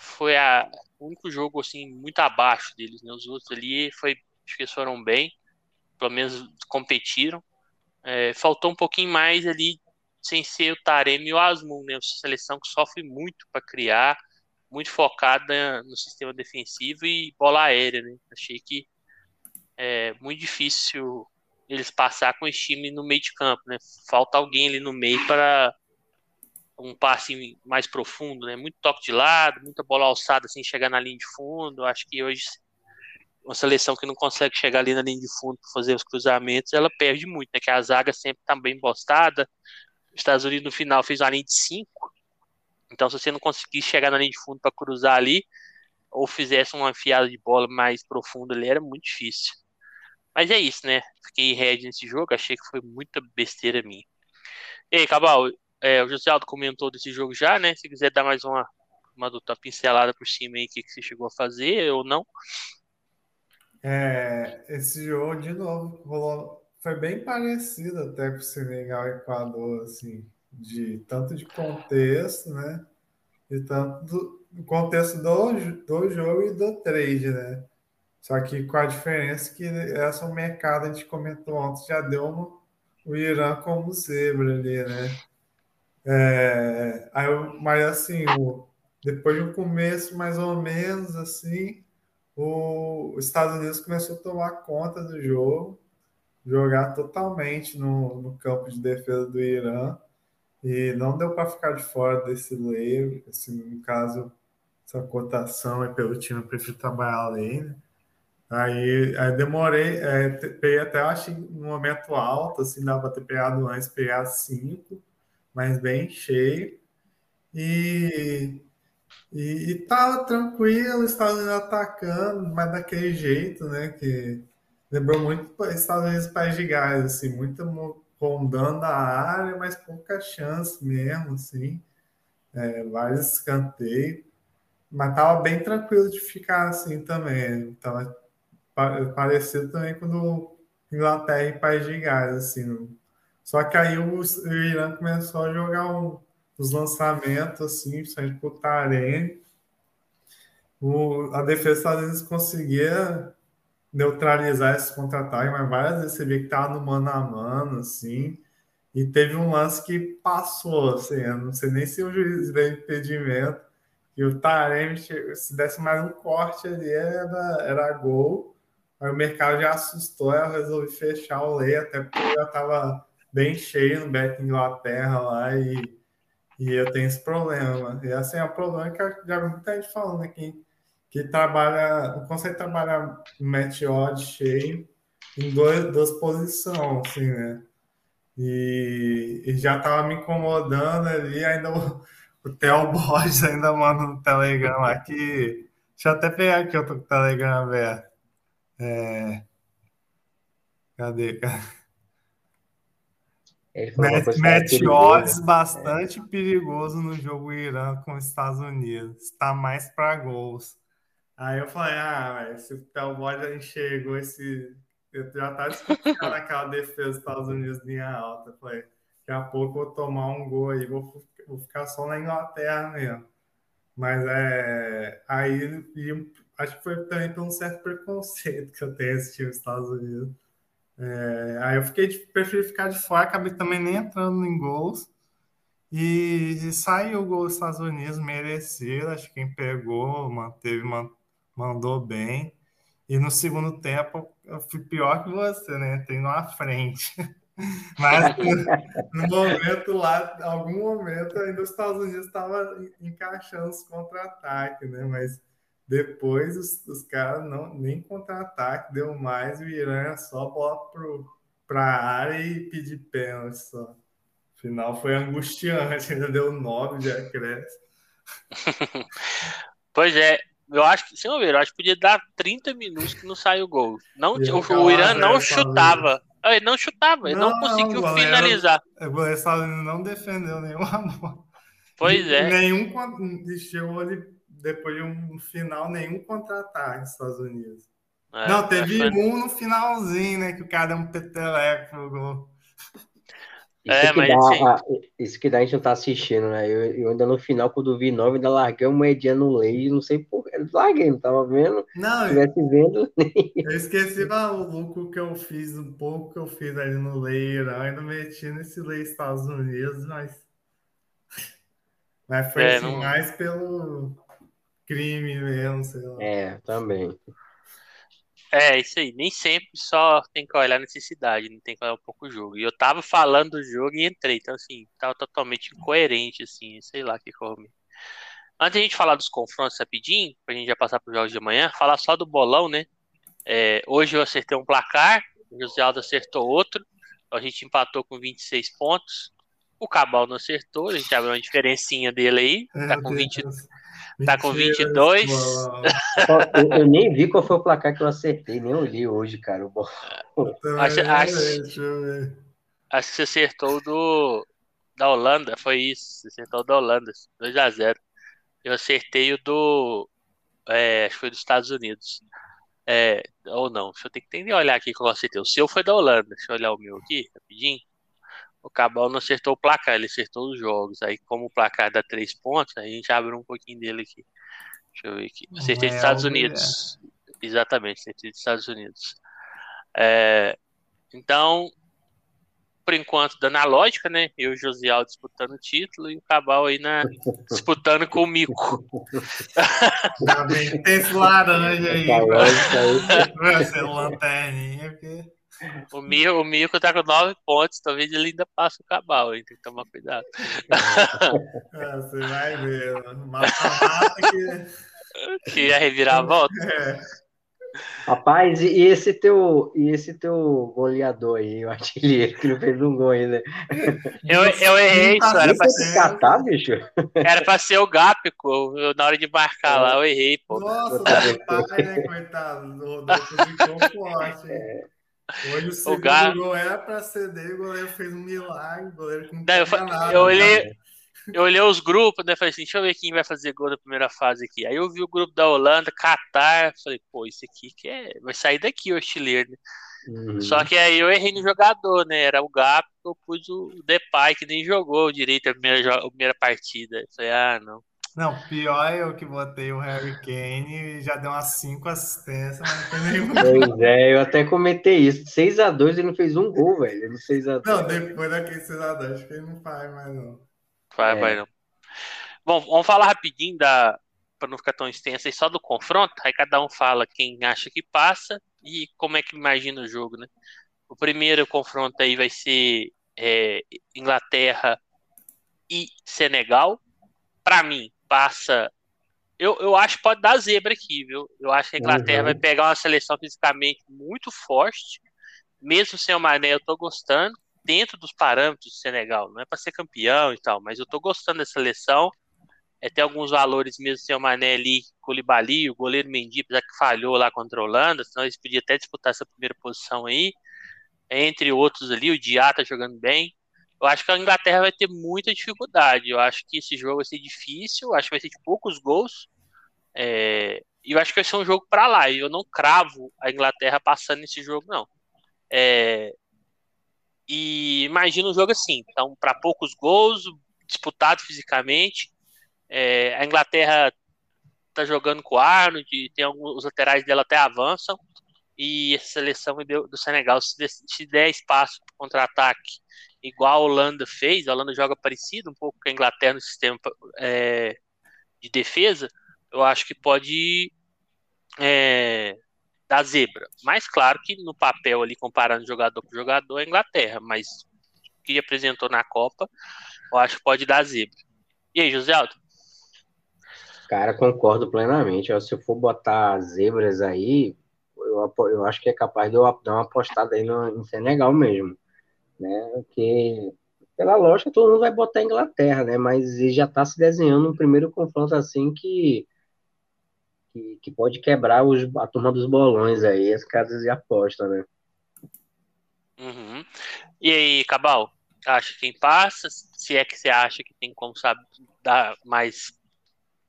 foi a, o único jogo assim muito abaixo deles, né? Os outros ali foi, acho que foram bem, pelo menos competiram. É, faltou um pouquinho mais ali sem ser o Taremi e o Asmun, né? Uma seleção que sofre muito para criar, muito focada no sistema defensivo e bola aérea, né? Achei que é muito difícil eles passar com esse time no meio de campo, né? Falta alguém ali no meio para um passe mais profundo, né? Muito toque de lado, muita bola alçada sem chegar na linha de fundo. Acho que hoje uma seleção que não consegue chegar ali na linha de fundo para fazer os cruzamentos, ela perde muito, né? Que a zaga sempre está bem postada. Os Estados Unidos no final fez uma linha de 5. Então, se você não conseguir chegar na linha de fundo para cruzar ali, ou fizesse uma enfiada de bola mais profunda ali, era muito difícil. Mas é isso, né? Fiquei red nesse jogo, achei que foi muita besteira minha. E aí, Cabal, é, o José Aldo comentou desse jogo já, né? Se quiser dar mais uma, uma, uma pincelada por cima aí, o que, que você chegou a fazer ou não. É, esse jogo, de novo, rolou, foi bem parecido até com o Senegal e Equador, assim, de tanto de contexto, né? E tanto do, do contexto do, do jogo e do trade, né? Só que com a diferença que essa mercado, a gente comentou ontem, já deu uma, o Irã como zebra ali, né? É, aí, mas assim, o, depois de um começo mais ou menos assim, o, os Estados Unidos começou a tomar conta do jogo, jogar totalmente no, no campo de defesa do Irã, e não deu para ficar de fora desse lei, assim, no caso, essa cotação é pelo time, eu prefiro trabalhar além, né? Aí, aí demorei, é, peguei até, acho, um momento alto, assim, dava para ter pegado antes, pegar cinco, mas bem cheio. E, e, e tava tranquilo, Estados Unidos atacando, mas daquele jeito, né? Que lembrou muito Estados Unidos País de Gás, assim, muito rondando a área, mas pouca chance mesmo, assim. É, vários escanteios. Mas tava bem tranquilo de ficar assim também. Tava parecido também quando Inglaterra e País de Gás, assim, só que aí o, Irã começou a jogar um, os lançamentos, assim, principalmente pro Tarém. O, a defesa às vezes conseguia neutralizar esse contra-ataque, mas várias vezes você via que estava no mano a mano, assim. E teve um lance que passou, assim, eu não sei nem se o juiz veio impedimento, e o Taremi, se desse mais um corte ali, era, era gol. Aí o mercado já assustou, eu resolvi fechar o lei, até porque eu já estava bem cheio no Bet Inglaterra lá e, e eu tenho esse problema. E assim, é um problema que já vi muita gente falando aqui, que trabalha, não consegue trabalhar match odd cheio em dois, duas posições, assim, né? E, e já tava me incomodando ali, ainda o, o Theo Borges ainda manda no Telegram aqui. Deixa eu até pegar aqui, eu tô com o Telegram aberto. É... Cadê, cara? Mete odds bastante é. perigoso no jogo Irã com os Estados Unidos. Está mais para gols. Aí eu falei, ah, se o Telbot já enxergou esse. Eu já estava discutindo aquela defesa dos Estados Unidos linha alta. Eu falei, daqui a pouco eu vou tomar um gol aí, vou, vou ficar só na Inglaterra mesmo. Mas é. Aí acho que foi também por um certo preconceito que eu tenho esse time dos Estados Unidos. É, aí eu fiquei, preferi ficar de fora, acabei também nem entrando em gols. E, e saiu o gol dos Estados Unidos, merecido. Acho que quem pegou, manteve, mandou bem. E no segundo tempo eu fui pior que você, né? Entrei na frente. Mas no momento lá, algum momento, ainda os Estados Unidos estavam encaixando os contra-ataques, né? Mas depois os, os caras não nem contra-ataque deu mais, o Irã é só bola para a área e pedir pênalti só. Final foi angustiante, ainda deu nove de acréscimo. pois é, eu acho que, sem ver, eu acho que podia dar 30 minutos que não saiu gol. Não, o, o Irã não chutava. Ele não chutava, ele não, não conseguiu goleiro, finalizar. O goleiro não defendeu nenhuma bola. Pois é. Nenhum chegou ali depois de um final, nenhum contra-ataque nos Estados Unidos. É, não, teve um no finalzinho, né? Que o cara deu um peteleco pro gol. Isso, é, que dá, a, isso que dá a gente não tá assistindo, né? Eu, eu ainda no final, quando vi nove, ainda larguei uma moedinha no lei, não sei porquê. Larguei, não tava vendo. Não, se tivesse vendo. Eu esqueci o lucro que eu fiz, um pouco que eu fiz ali no lei, eu ainda meti nesse lei Estados Unidos, mas. Mas foi é, assim, não... mais pelo crime mesmo, sei lá. É, também. É, isso aí. Nem sempre só tem que olhar a necessidade, não tem que olhar um pouco o jogo. E eu tava falando do jogo e entrei, então assim, tava totalmente incoerente, assim, sei lá o que come. Antes de a gente falar dos confrontos rapidinho, pra gente já passar pro jogos de amanhã, falar só do bolão, né? É, hoje eu acertei um placar, o José Aldo acertou outro, a gente empatou com 26 pontos. O Cabal não acertou, a gente abriu uma diferencinha dele aí, tá com 20, Tá com 22. eu, eu nem vi qual foi o placar que eu acertei, nem olhei hoje, cara. O acho, acho, acho que você acertou do da Holanda, foi isso. Você acertou da Holanda, 2x0. Eu acertei o do. É, acho que foi dos Estados Unidos. É, ou não, deixa eu ter que tentar olhar aqui que eu acertei. O seu foi da Holanda. Deixa eu olhar o meu aqui, rapidinho. O Cabal não acertou o placar, ele acertou os jogos. Aí, como o placar dá três pontos, a gente abre um pouquinho dele aqui. Deixa eu ver aqui. Acertei dos Estados Unidos. É. Exatamente, acertei dos Estados Unidos. É, então, por enquanto, dando a lógica, né? Eu e o Josial disputando o título e o Cabal aí na, disputando com o Mico. Tem esse laranja aí. Vai ser lanterninha, porque. O Mico, o Mico tá com nove pontos, talvez ele ainda passe o Cabal, hein? tem que tomar cuidado. É, você vai ver, mata-mata que... Que ia revirar a volta. É. Rapaz, e esse teu, e esse teu goleador aí, o artilheiro, que não fez um gol ainda. Eu, eu errei isso, era pra ser. Catar, bicho? Era pra ser o Gápico, na hora de marcar lá, eu errei, pô. Nossa, o pai, né, coitado, o Rodolfo ficou forte. É. Hoje o segundo o Gar... gol era para ceder, o goleiro fez um milagre, o goleiro não, não eu, nada, eu olhei, né? eu olhei os grupos, né? Falei assim, deixa eu ver quem vai fazer gol na primeira fase aqui. Aí eu vi o grupo da Holanda, Catar, falei, pô, esse aqui que é... vai sair daqui o artilheiro, né? Uhum. Só que aí eu errei no jogador, né? Era o Gap, eu pus o Depay, que nem jogou direito a primeira, a primeira partida. Eu falei, ah, não. Não, pior é eu que botei o Harry Kane e já deu umas 5 assistências, mas não foi nenhum. Pois é, eu até comentei isso. 6x2 ele não fez um gol, velho. No 6x2. Não, depois daquele 6x2, acho que ele não faz mais, não. Vai, é. vai não. Bom, vamos falar rapidinho da. Para não ficar tão extenso aí, só do confronto. Aí cada um fala quem acha que passa e como é que imagina o jogo, né? O primeiro confronto aí vai ser é, Inglaterra e Senegal. Para mim, passa. Eu, eu acho que pode dar zebra aqui, viu? Eu acho que a Inglaterra uhum. vai pegar uma seleção fisicamente muito forte. Mesmo sem o Mané, eu tô gostando. Dentro dos parâmetros do Senegal. Não é para ser campeão e tal, mas eu tô gostando da seleção. É, tem alguns valores mesmo sem o Mané ali, Colibali, o goleiro Mendy, apesar que falhou lá contra a Holanda, senão eles podiam até disputar essa primeira posição aí. Entre outros ali, o Diá tá jogando bem. Eu acho que a Inglaterra vai ter muita dificuldade. Eu acho que esse jogo vai ser difícil. Eu acho que vai ser de poucos gols. É... E eu acho que vai ser um jogo para lá. E eu não cravo a Inglaterra passando nesse jogo, não. É... E imagina um jogo assim. Então, para poucos gols, disputado fisicamente. É... A Inglaterra tá jogando com o Arnold, tem alguns os laterais dela até avançam. E a seleção do Senegal, se der espaço para contra-ataque igual a Holanda fez, a Holanda joga parecido um pouco com a Inglaterra no sistema é, de defesa, eu acho que pode é, dar zebra. Mas claro que no papel ali, comparando jogador com jogador, é a Inglaterra, mas o que apresentou na Copa, eu acho que pode dar zebra. E aí, José Aldo? Cara, concordo plenamente. Se eu for botar zebras aí, eu, eu acho que é capaz de eu dar uma apostada aí no, em Senegal mesmo né? Porque pela lógica todo mundo vai botar a Inglaterra, né? Mas já está se desenhando um primeiro confronto assim que que, que pode quebrar os, a turma dos bolões aí, as casas de aposta, né? Uhum. E aí, Cabal, acha quem passa? Se é que você acha que tem como sabe, dar mais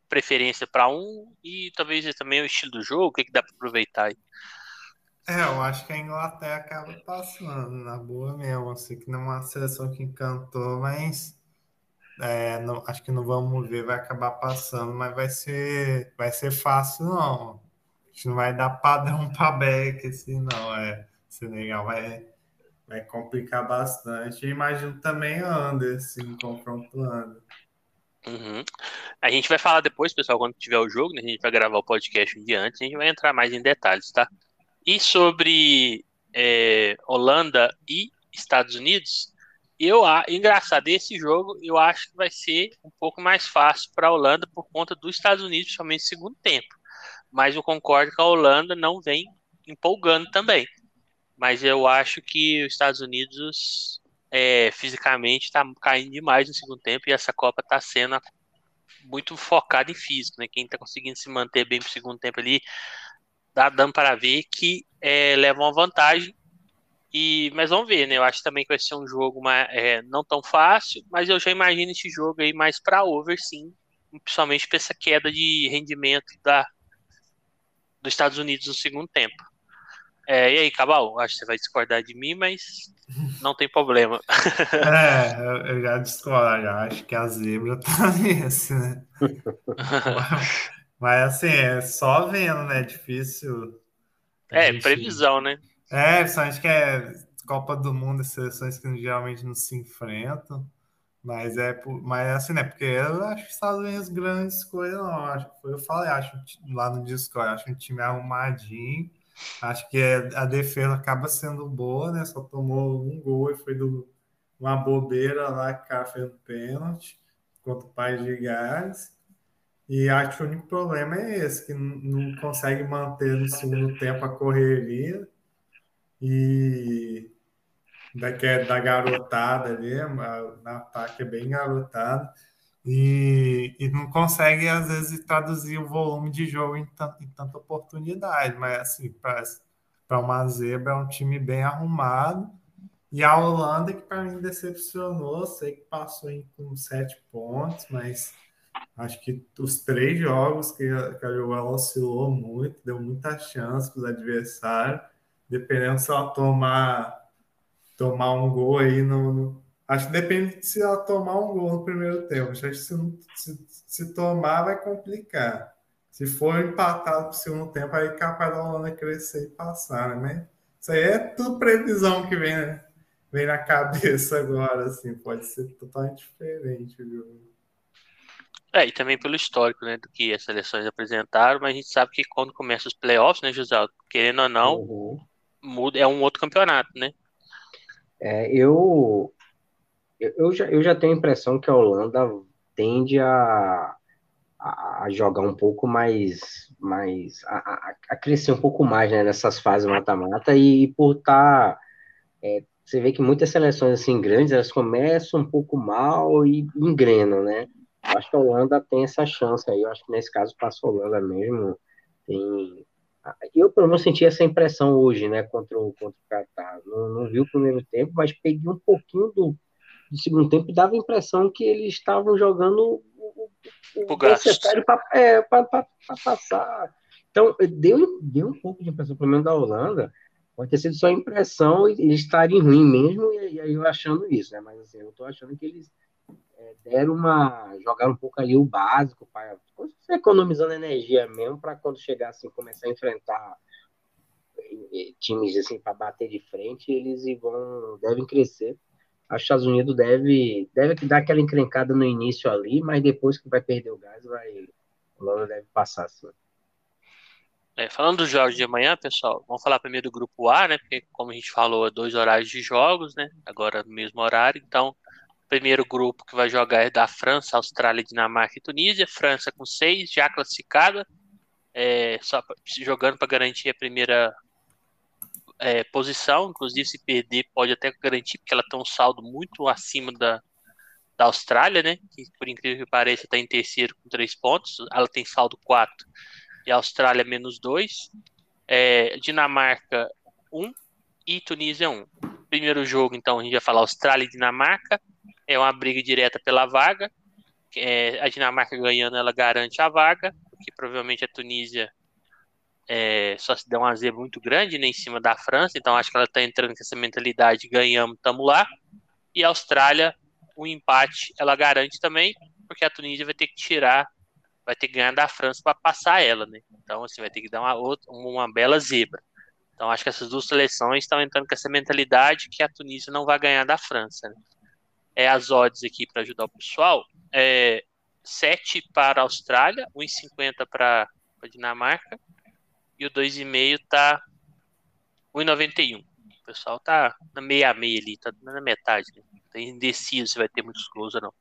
preferência para um e talvez também o estilo do jogo, o que, que dá para aproveitar aí? É, eu acho que a Inglaterra acaba passando, na boa mesmo. Eu sei que não é uma seleção que encantou, mas é, não, acho que não vamos ver, vai acabar passando, mas vai ser, vai ser fácil, não. A gente não vai dar padrão para Beck, assim, não. É, Senegal vai, vai complicar bastante. E imagino também Anderson, confronto Anderson. Uhum. A gente vai falar depois, pessoal, quando tiver o jogo, né? A gente vai gravar o podcast um dia antes, a gente vai entrar mais em detalhes, tá? E sobre é, Holanda e Estados Unidos, eu engraçado esse jogo, eu acho que vai ser um pouco mais fácil para a Holanda por conta dos Estados Unidos, principalmente no segundo tempo. Mas eu concordo que a Holanda não vem empolgando também. Mas eu acho que os Estados Unidos é, fisicamente está caindo demais no segundo tempo e essa Copa está sendo muito focada em físico, né? Quem está conseguindo se manter bem pro segundo tempo ali, dá dando para ver que é, leva uma vantagem. E, mas vamos ver, né? Eu acho também que vai ser um jogo mais, é, não tão fácil, mas eu já imagino esse jogo aí mais para over, sim, principalmente para essa queda de rendimento da, dos Estados Unidos no segundo tempo. É, e aí, Cabal, acho que você vai discordar de mim, mas não tem problema. É, eu já discordo, já acho que a zebra tá nesse, né? mas, assim, é só vendo, né? É difícil. É, gente... previsão, né? É, só acho que é Copa do Mundo, seleções que geralmente não se enfrentam. Mas é, mas é assim, né? Porque eu acho que os Estados Unidos grandes coisas, não. Acho, eu falei, acho lá no Discord, acho um time arrumadinho Acho que é, a defesa acaba sendo boa, né? Só tomou um gol e foi do, uma bobeira lá que o cara fez um pênalti contra o País de Gales. E acho que o único problema é esse, que não consegue manter no segundo tempo a correria. E da, da garotada ali, na ataque é bem garotada e, e não consegue, às vezes, traduzir o volume de jogo em, em tanta oportunidade. Mas, assim, para uma zebra, é um time bem arrumado. E a Holanda, que para mim decepcionou, sei que passou em, com sete pontos, mas acho que os três jogos que a, que Joel oscilou muito, deu muita chance para os adversários. Dependendo se ela tomar, tomar um gol aí no, Acho que depende de se ela tomar um gol no primeiro tempo. Acho que se, se, se tomar, vai complicar. Se for empatado no segundo tempo, aí é capaz da Holanda crescer e passar, né? Isso aí é tudo previsão que vem, né? vem na cabeça agora, assim. Pode ser totalmente diferente, viu? É, e também pelo histórico, né, do que as seleções apresentaram, mas a gente sabe que quando começa os playoffs, né, José, querendo ou não, uhum. muda, é um outro campeonato, né? É, eu eu já, eu já tenho a impressão que a Holanda tende a, a jogar um pouco mais, mais a, a, crescer um pouco mais né, nessas fases mata-mata e por estar. Tá, é, você vê que muitas seleções assim grandes elas começam um pouco mal e engrenam, né? Eu acho que a Holanda tem essa chance aí. Eu acho que nesse caso passa a Holanda mesmo. Tem... Eu, pelo menos, senti essa impressão hoje, né, contra o, contra o Qatar. Não, não vi o primeiro tempo, mas peguei um pouquinho do, do segundo tempo e dava a impressão que eles estavam jogando o, o necessário para é, passar. Então, deu, deu um pouco de impressão, pelo menos da Holanda, pode ter sido só impressão e eles estarem ruim mesmo, e, aí eu achando isso, né? Mas assim, eu tô achando que eles é, deram uma. jogaram um pouco ali o básico, para economizando energia mesmo, para quando chegar assim, começar a enfrentar é, times assim para bater de frente, eles vão devem crescer acho que os Estados Unidos deve, deve dar aquela encrencada no início ali, mas depois que vai perder o gás, vai, o Holanda deve passar sim. É, falando dos jogos de amanhã, pessoal, vamos falar primeiro do grupo A, né? Porque, como a gente falou, é dois horários de jogos, né? Agora mesmo horário. Então, primeiro grupo que vai jogar é da França, Austrália, Dinamarca e Tunísia. França com seis, já classificada, é, só jogando para garantir a primeira é, posição, inclusive se perder pode até garantir, porque ela tem um saldo muito acima da, da Austrália, né? Que por incrível que pareça está em terceiro com três pontos, ela tem saldo 4 e Austrália menos 2. É, Dinamarca 1 e Tunísia 1. Primeiro jogo, então, a gente vai falar Austrália e Dinamarca. É uma briga direta pela vaga. É, a Dinamarca ganhando, ela garante a vaga, porque provavelmente a Tunísia é, só se der uma zebra muito grande né, em cima da França, então acho que ela está entrando com essa mentalidade, ganhamos, estamos lá. E a Austrália, o um empate, ela garante também, porque a Tunísia vai ter que tirar, vai ter que ganhar da França para passar ela, né? Então, assim, vai ter que dar uma, outra, uma bela zebra. Então, acho que essas duas seleções estão entrando com essa mentalidade que a Tunísia não vai ganhar da França. Né? É as odds aqui para ajudar o pessoal. É 7 para a Austrália, 1,50 para a Dinamarca e o 2,5 tá 1,91. O pessoal tá na meia meia ali, tá na metade. Né? Tá indeciso se vai ter muitos gols ou não.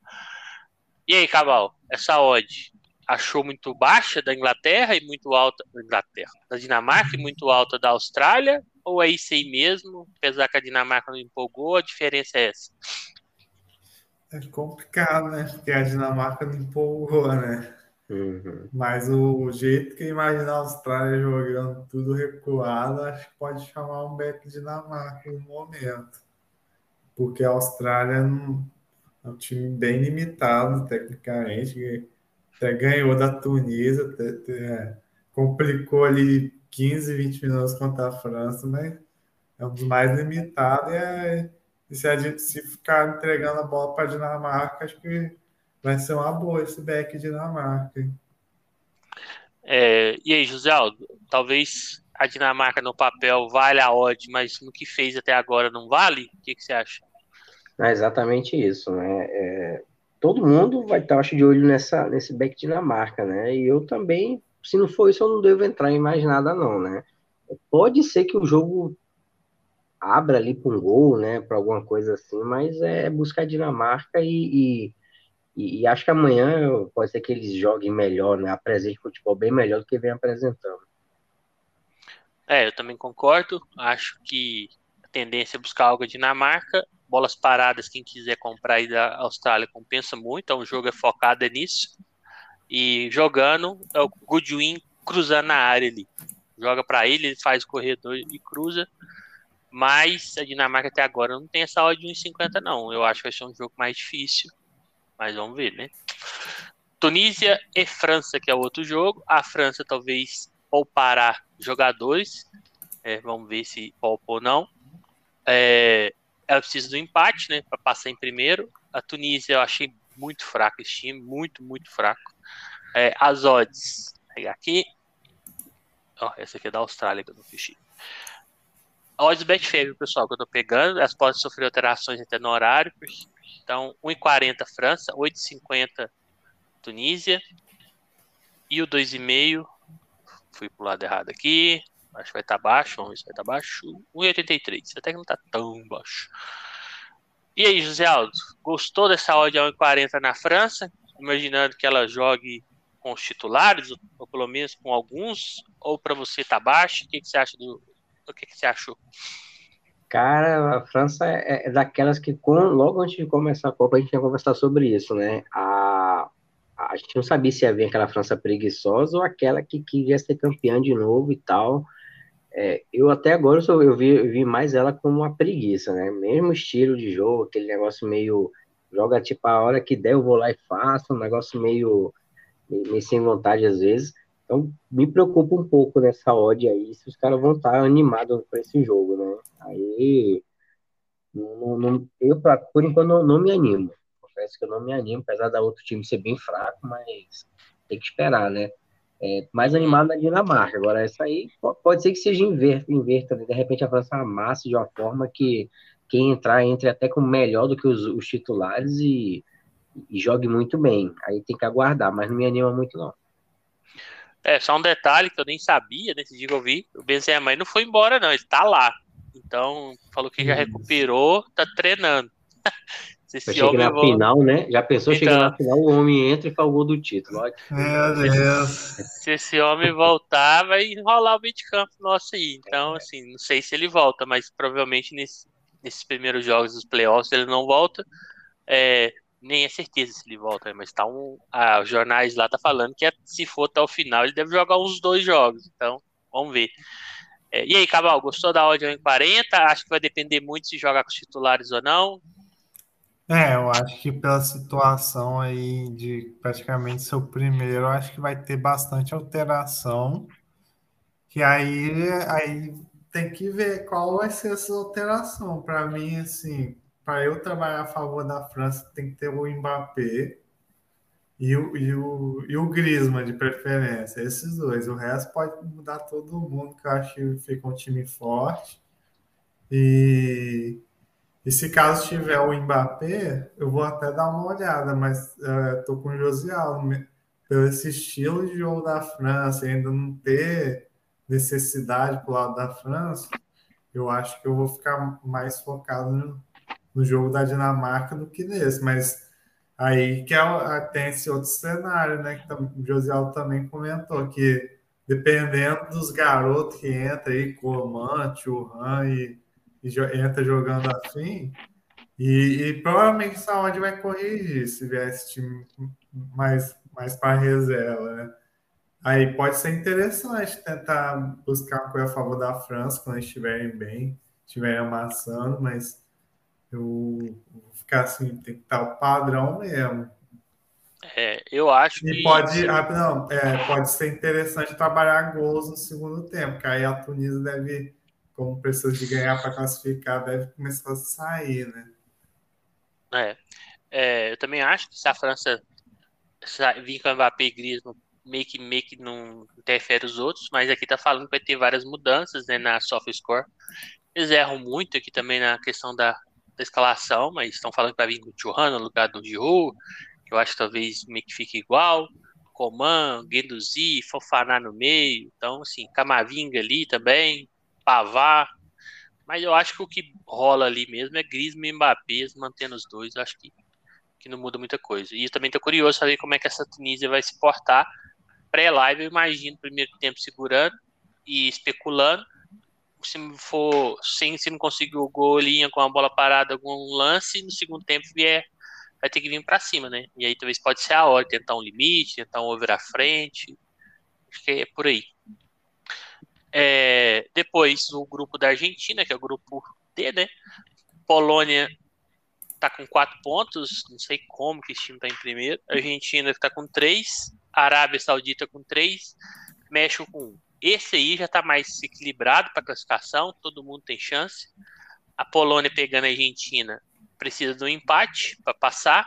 E aí, Cabal, essa odd achou muito baixa da Inglaterra e muito alta da Inglaterra, da Dinamarca e muito alta da Austrália? Ou é isso aí mesmo? Apesar que a Dinamarca não empolgou, a diferença é essa? É complicado, né? Porque a Dinamarca não empolgou, né? Uhum. Mas o jeito que imagina a Austrália jogando tudo recuado, acho que pode chamar um back Dinamarca no momento. Porque a Austrália não, é um time bem limitado, tecnicamente. Até ganhou da Tunísia, até, até, complicou ali 15, 20 minutos contra a França, mas é um dos mais limitados. E, é, e se a gente se ficar entregando a bola para a Dinamarca, acho que Vai ser uma boa esse back Dinamarca. É, e aí, José Aldo, talvez a Dinamarca no papel vale a odd, mas no que fez até agora não vale? O que, que você acha? É exatamente isso, né? É, todo mundo vai estar, acho, de olho nessa, nesse back Dinamarca, né? E eu também, se não for isso, eu não devo entrar em mais nada, não, né? Pode ser que o jogo abra ali para um gol, né? Para alguma coisa assim, mas é buscar a Dinamarca e, e e, acho que amanhã pode ser que eles joguem melhor, né? Apresente futebol bem melhor do que vem apresentando. É, eu também concordo. Acho que a tendência é buscar algo Dinamarca. Bolas paradas, quem quiser comprar aí da Austrália compensa muito. Então o jogo é focado nisso. E jogando, é o Goodwin cruzando na área ali. Joga para ele, ele faz o corredor e cruza. Mas a Dinamarca até agora não tem essa odd de 1,50 não. Eu acho que vai ser um jogo mais difícil mas vamos ver, né? Tunísia e França, que é o outro jogo. A França talvez poupará jogadores. É, vamos ver se poupa ou não. É, ela precisa do empate, né? Para passar em primeiro. A Tunísia eu achei muito fraco esse time, muito, muito fraco. É, as odds, vou pegar aqui. Ó, essa aqui é da Austrália que eu não fiz. Odds Betfair, pessoal, que eu tô pegando. Elas podem sofrer alterações até no horário, então, 1,40 França, 8,50 Tunísia. E o 2,5, fui pro lado errado aqui. Acho que vai estar tá baixo, vamos ver se vai estar tá baixo. 1,83, até que não está tão baixo. E aí, José Aldo, gostou dessa odd a 1,40 na França? Imaginando que ela jogue com os titulares, ou pelo menos com alguns, ou para você tá baixo? O que, que você acha do. O que, que você achou? Cara, a França é, é daquelas que, logo antes de começar a Copa, a gente ia conversar sobre isso, né? A, a gente não sabia se ia vir aquela França preguiçosa ou aquela que queria ser campeã de novo e tal. É, eu até agora eu, eu, vi, eu vi mais ela como uma preguiça, né? Mesmo estilo de jogo, aquele negócio meio. Joga tipo a hora que der, eu vou lá e faço, um negócio meio, meio sem vontade às vezes. Então, me preocupa um pouco nessa odd aí, se os caras vão estar animados para esse jogo, né? Aí, não, não, eu, pra, por enquanto, não, não, me animo. Confesso que eu não me animo, apesar da outro time ser bem fraco, mas tem que esperar, né? É, mais animado na Dinamarca. Agora, essa aí pode ser que seja inverta, inverta né? de repente a França amasse de uma forma que quem entrar entre até como melhor do que os, os titulares e, e jogue muito bem. Aí tem que aguardar, mas não me anima muito, não. É, só um detalhe que eu nem sabia, nesse dia que eu vi, o Benzema não foi embora não, ele tá lá. Então, falou que já recuperou, tá treinando. Se chega na vou... final, né? Já pensou, então... chega na final, o homem entra e faz o gol do título. Meu Deus. Se esse homem voltar, vai enrolar o meio de campo nosso aí. Então, assim, não sei se ele volta, mas provavelmente nesse, nesses primeiros jogos dos playoffs ele não volta. É, nem é certeza se ele volta, mas tá um, ah, os jornais lá tá falando que é, se for até o final ele deve jogar uns dois jogos, então vamos ver. É, e aí, Cabal, gostou da odd em 40? Acho que vai depender muito se jogar com os titulares ou não. É, eu acho que pela situação aí de praticamente ser o primeiro, acho que vai ter bastante alteração. Que aí, aí tem que ver qual vai ser essa alteração. Para mim, assim, para eu trabalhar a favor da França, tem que ter o Mbappé e o, e o, e o Griezmann de preferência. Esses dois. O resto pode mudar todo mundo, que eu acho que fica um time forte. E e se caso tiver o Mbappé, eu vou até dar uma olhada, mas uh, com o Josial. Pelo esse estilo de jogo da França, ainda não ter necessidade para o lado da França, eu acho que eu vou ficar mais focado no, no jogo da Dinamarca do que nesse. Mas aí que é, tem esse outro cenário, né? Que o Josial também comentou, que dependendo dos garotos que entram aí, Coman, Churran e e entra jogando assim. E, e provavelmente o Saúde vai corrigir se vier esse time mais, mais para reserva, né? Aí pode ser interessante tentar buscar uma coisa a favor da França quando eles estiverem bem, estiverem amassando, mas eu vou ficar assim, tem que estar o padrão mesmo. É, eu acho e que. Pode, ah, não, é, pode ser interessante trabalhar gols no segundo tempo, que aí a Tunísia deve como precisa de ganhar para classificar, deve começar a sair, né? É, é, eu também acho que se a França vir com Mbappé e Griezmann, meio que, meio que não interfere os outros, mas aqui tá falando que vai ter várias mudanças né, na soft score. Eles erram muito aqui também na questão da, da escalação, mas estão falando vai vir com o Churran no lugar do Giroud, eu acho que talvez meio que fique igual. Coman, Guendouzi, Fofaná no meio, então assim, Camavinga ali também, Pavar. Mas eu acho que o que rola ali mesmo é Griezmann e Mbappé mantendo os dois. Eu acho que, que não muda muita coisa. E eu também tô curioso saber como é que essa Tunísia vai se portar. Pré-live, eu imagino primeiro tempo segurando e especulando. Se for sem, se não conseguir o gol com a bola parada, algum lance, no segundo tempo vier, vai ter que vir para cima, né? E aí talvez pode ser a hora, tentar um limite, tentar um over à frente. Acho que é por aí. É, depois o grupo da Argentina, que é o grupo D, né? Polônia tá com quatro pontos, não sei como que esse time tá em primeiro. Argentina tá com três, Arábia Saudita com três, México com um. Esse aí já tá mais equilibrado para classificação, todo mundo tem chance. A Polônia pegando a Argentina precisa de um empate para passar.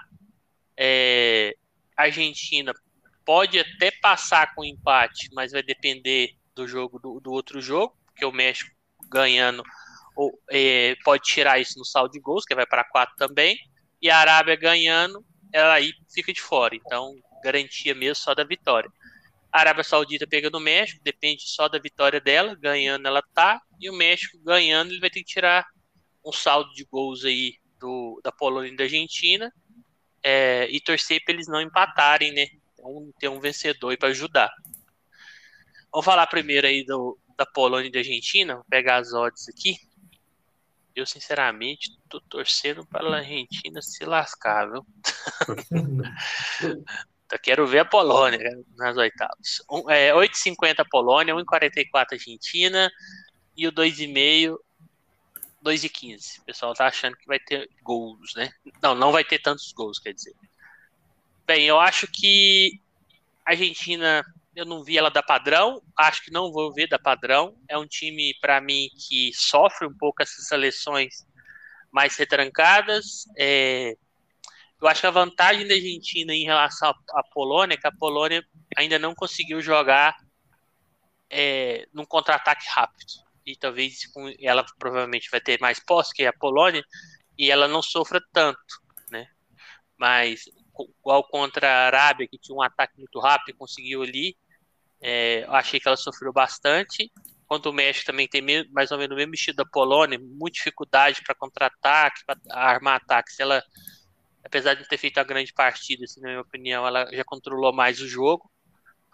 É, a Argentina pode até passar com empate, mas vai depender do jogo do, do outro jogo, porque o México ganhando ou, é, pode tirar isso no saldo de gols, que vai para 4 também, e a Arábia ganhando, ela aí fica de fora. Então, garantia mesmo só da vitória. A Arábia Saudita pegando o México, depende só da vitória dela, ganhando ela tá, e o México ganhando, ele vai ter que tirar um saldo de gols aí do, da Polônia e da Argentina, é, e torcer para eles não empatarem, né? Então, ter um vencedor para ajudar. Vamos falar primeiro aí do, da Polônia e da Argentina. Vou pegar as odds aqui. Eu, sinceramente, tô torcendo para a Argentina se lascar, viu? então, quero ver a Polônia nas oitavas. Um, é, 8,50 Polônia, 1,44 Argentina e o 2,5 2,15. O pessoal tá achando que vai ter gols, né? Não, não vai ter tantos gols, quer dizer. Bem, eu acho que a Argentina eu não vi ela da padrão, acho que não vou ver da padrão. É um time, para mim, que sofre um pouco essas seleções mais retrancadas. É, eu acho que a vantagem da Argentina em relação à Polônia é que a Polônia ainda não conseguiu jogar é, num contra-ataque rápido. E talvez ela provavelmente vai ter mais posse que a Polônia e ela não sofra tanto, né? Mas igual contra a Arábia, que tinha um ataque muito rápido conseguiu ali, é, eu achei que ela sofreu bastante. Quanto o México também tem mais ou menos o mesmo estilo da Polônia, muita dificuldade para contra-ataque, para armar ataques. Ela, apesar de não ter feito uma grande partida, assim, na minha opinião, ela já controlou mais o jogo.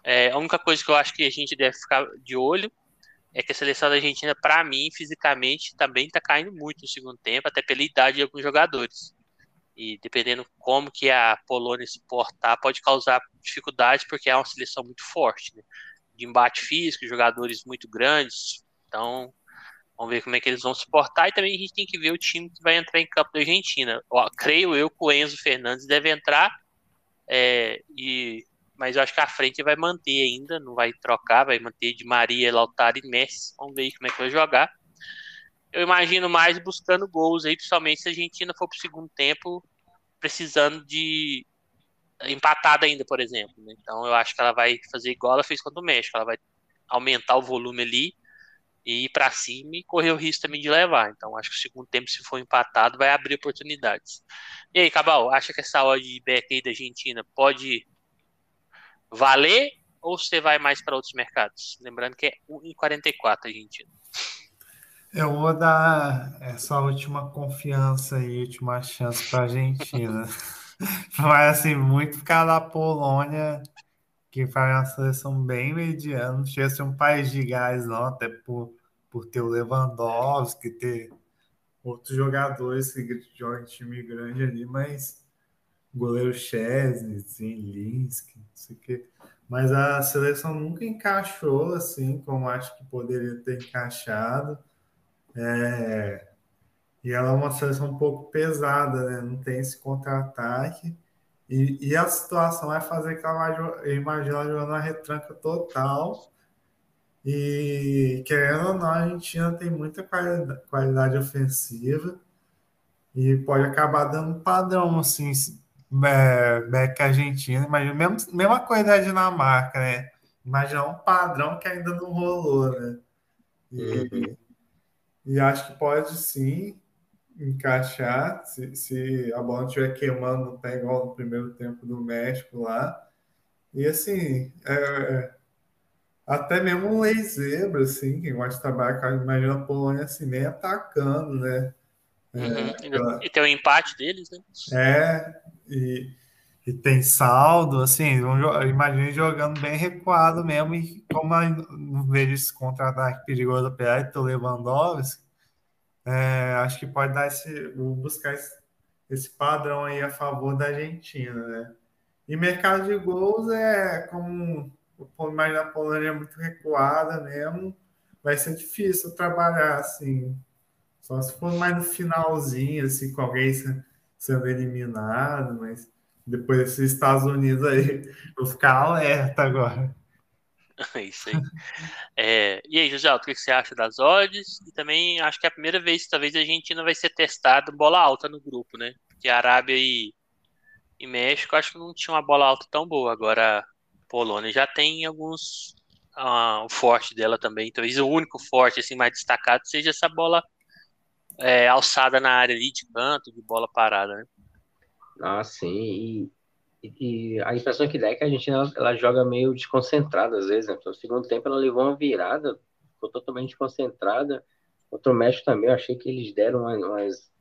É, a única coisa que eu acho que a gente deve ficar de olho é que a seleção da Argentina, para mim, fisicamente, também está caindo muito no segundo tempo, até pela idade de alguns jogadores. E dependendo como que a Polônia se portar, pode causar dificuldades, porque é uma seleção muito forte, né? De embate físico, jogadores muito grandes. Então, vamos ver como é que eles vão se portar. E também a gente tem que ver o time que vai entrar em campo da Argentina. Ó, creio eu que o Enzo Fernandes deve entrar. É, e, mas eu acho que a frente vai manter ainda, não vai trocar, vai manter de Maria, Lautaro e Messi. Vamos ver como é que vai jogar eu imagino mais buscando gols aí, principalmente se a Argentina for para o segundo tempo precisando de empatada ainda, por exemplo. Né? Então eu acho que ela vai fazer igual ela fez contra o México, ela vai aumentar o volume ali e ir para cima e correr o risco também de levar. Então acho que o segundo tempo, se for empatado, vai abrir oportunidades. E aí, Cabal, acha que essa odd de back aí da Argentina pode valer ou você vai mais para outros mercados? Lembrando que é 1,44 a Argentina. Eu vou dar essa última confiança e última chance para a Argentina. Mas assim, muito por causa da Polônia, que faz uma seleção bem mediana. Chega a ser um país de gás, não, até por, por ter o Lewandowski, ter outros jogadores que jogam em time grande ali, mas goleiro Chesney, Linsk, não sei o quê. Mas a seleção nunca encaixou assim como acho que poderia ter encaixado. É, e ela é uma seleção um pouco pesada, né? Não tem esse contra-ataque. E, e, a situação vai fazer que ela vai, ela jogando uma retranca total. E querendo ou não, a Argentina tem muita qualidade, qualidade ofensiva e pode acabar dando padrão, assim, é, back Argentina. Imagina, mesmo, mesma coisa da Dinamarca, né? Imaginar um padrão que ainda não rolou, né? E, uhum. E acho que pode sim encaixar, se, se a bola estiver queimando no pé, igual no primeiro tempo do México lá. E assim, é, até mesmo um lei zebra, assim, quem gosta de trabalhar, imagina a Polônia assim, nem atacando, né? É, uhum. E tem o empate deles, né? É, e, e tem saldo, assim, imagine jogando bem recuado mesmo, e como não vejo esse contra-ataque perigoso perto do Lewandowski, é, acho que pode dar esse, buscar esse, esse, padrão aí a favor da Argentina, né? E mercado de gols é como mais a Polônia é muito recuada mesmo, vai ser difícil trabalhar assim, só se for mais no finalzinho, assim, com alguém sendo eliminado, mas depois desses Estados Unidos aí, vou ficar alerta agora. É isso aí. É, e aí, José, o que você acha das odds? E também acho que é a primeira vez que talvez a Argentina vai ser testada bola alta no grupo, né? Porque a Arábia e, e México acho que não tinha uma bola alta tão boa. Agora a Polônia já tem alguns. Uh, o forte dela também. Talvez o único forte assim mais destacado seja essa bola é, alçada na área ali de canto, de bola parada, né? Ah, sim. E, a impressão que dá é que a Argentina ela, joga meio desconcentrada às vezes, né? No segundo tempo ela levou uma virada, ficou totalmente desconcentrada. Contra o México também, eu achei que eles deram umas,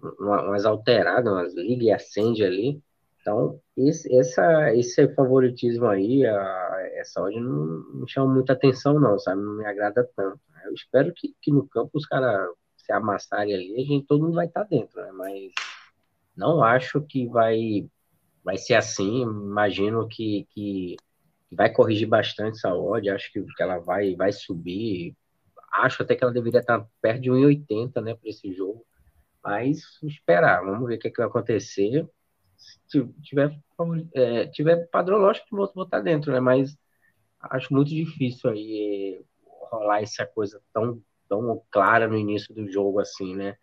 umas, umas alteradas, umas liga e acende ali. Então, esse, essa, esse favoritismo aí, a, essa ordem não chama muita atenção, não, sabe? Não me agrada tanto. Eu espero que, que no campo os caras se amassarem ali, a gente, todo mundo vai estar dentro, né? Mas não acho que vai, vai ser assim. Imagino que, que vai corrigir bastante essa odd. Acho que, que ela vai, vai subir. Acho até que ela deveria estar perto de 1,80 né, para esse jogo. Mas esperar, vamos ver o que, é que vai acontecer. Se tiver, é, tiver padrão, lógico que vou botar dentro, né? Mas acho muito difícil aí é, rolar essa coisa tão, tão clara no início do jogo assim, né?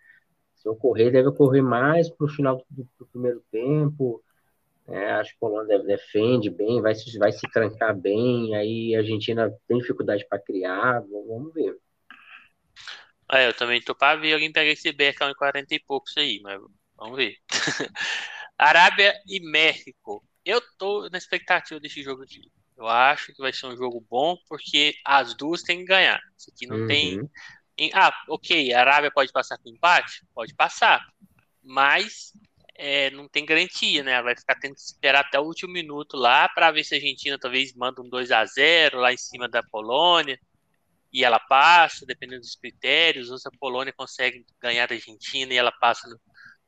Se ocorrer, deve ocorrer mais para o final do, do, primeiro tempo. É, acho que o Holanda defende bem, vai se, vai se trancar bem. Aí a Argentina tem dificuldade para criar. Vamos ver. É, eu também tô para ver alguém pegar esse Beckham em 40 e poucos aí, mas vamos ver. Arábia e México. Eu tô na expectativa desse jogo aqui. Eu acho que vai ser um jogo bom, porque as duas têm que ganhar. Isso aqui não uhum. tem em, ah, ok, a Arábia pode passar com empate? Pode passar. Mas é, não tem garantia, né? Vai ficar tendo que esperar até o último minuto lá para ver se a Argentina talvez manda um 2 a 0 lá em cima da Polônia e ela passa, dependendo dos critérios, ou se a Polônia consegue ganhar da Argentina e ela passa no,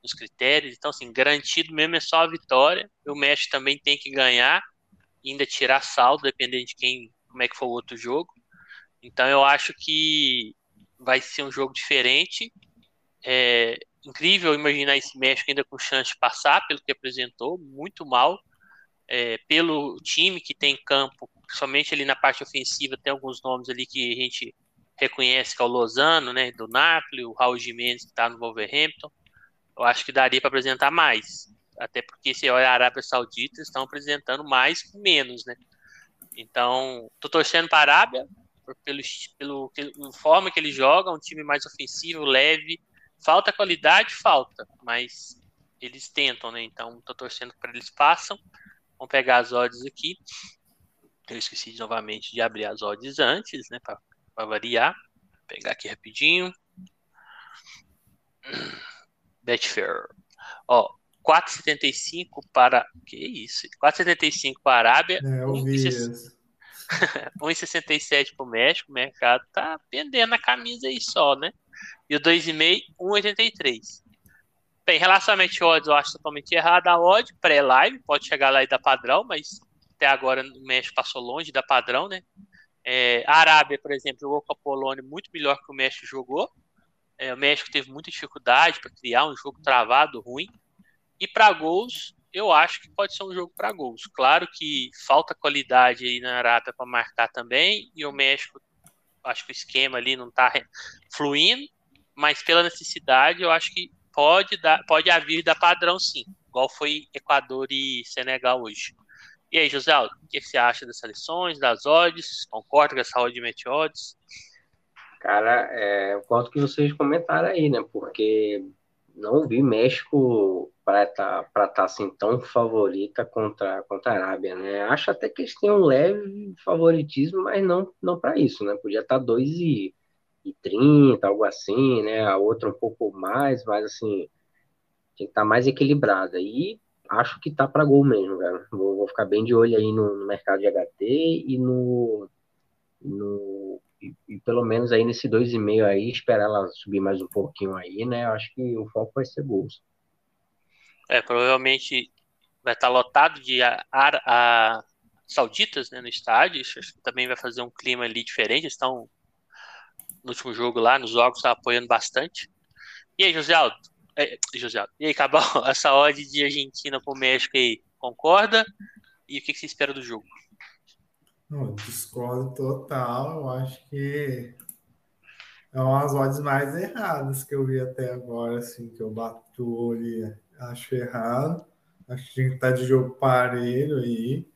nos critérios. Então, assim, garantido mesmo é só a vitória. O México também tem que ganhar, ainda tirar saldo, dependendo de quem, como é que for o outro jogo. Então, eu acho que vai ser um jogo diferente. É incrível imaginar esse México ainda com chance de passar, pelo que apresentou, muito mal. É, pelo time que tem campo, somente ali na parte ofensiva, tem alguns nomes ali que a gente reconhece que é o Lozano, né, do Napoli, o Raul Jimenez que está no Wolverhampton. Eu acho que daria para apresentar mais, até porque se olha a Arábia Saudita, estão apresentando mais com menos, né? Então, tô torcendo para a Arábia pelo, pelo, pelo forma que ele joga, um time mais ofensivo, leve. Falta qualidade, falta, mas eles tentam, né? Então, tô torcendo para eles passam. Vamos pegar as odds aqui. Eu esqueci novamente de abrir as odds antes, né? Para variar. Vou pegar aqui rapidinho. Betfair. Ó, 4,75 para. Que isso? 4,75 para a Arábia. É, eu vi 1,67 para o México. O mercado tá pendendo a camisa aí só, né? E o 2,5, 1,83. Bem, em relação a odds, eu acho totalmente errado a odd, pré-live, pode chegar lá e dar padrão, mas até agora o México passou longe da padrão, né? É, a Arábia, por exemplo, jogou com a Polônia muito melhor que o México jogou. É, o México teve muita dificuldade para criar um jogo travado, ruim. E para gols, eu acho que pode ser um jogo para gols. Claro que falta qualidade aí na Arábia para marcar também, e o México, acho que o esquema ali não está fluindo, mas pela necessidade, eu acho que pode dar, pode haver da padrão sim, igual foi Equador e Senegal hoje. E aí, José, o que você acha das seleções, das odds? Concorda com essa odd de match odds? Cara, é, eu conto que vocês comentaram aí, né? Porque não vi México para estar tá, tá, assim tão favorita contra, contra a Arábia, né? Acho até que eles têm um leve favoritismo, mas não, não para isso, né? Podia estar tá 2 e, e 30, algo assim, né? A outra um pouco mais, mas assim, tem que estar tá mais equilibrada. E acho que tá para gol mesmo, velho. Vou, vou, ficar bem de olho aí no, no mercado de HT e no. no e, pelo menos aí nesse 2,5 aí, esperar ela subir mais um pouquinho aí, né? Acho que o foco vai ser gols. É, provavelmente vai estar lotado de a, a, sauditas né, no estádio. Também vai fazer um clima ali diferente. Eles estão no último jogo lá, nos jogos, tá apoiando bastante. E aí, José Aldo, é, José, e aí, Cabal, essa odd de Argentina pro México aí, concorda? E o que, que você espera do jogo? Não, discordo total. Eu acho que é umas odds mais erradas que eu vi até agora, assim, que eu bato o olho acho errado. Acho que tinha que estar de jogo parelho aí.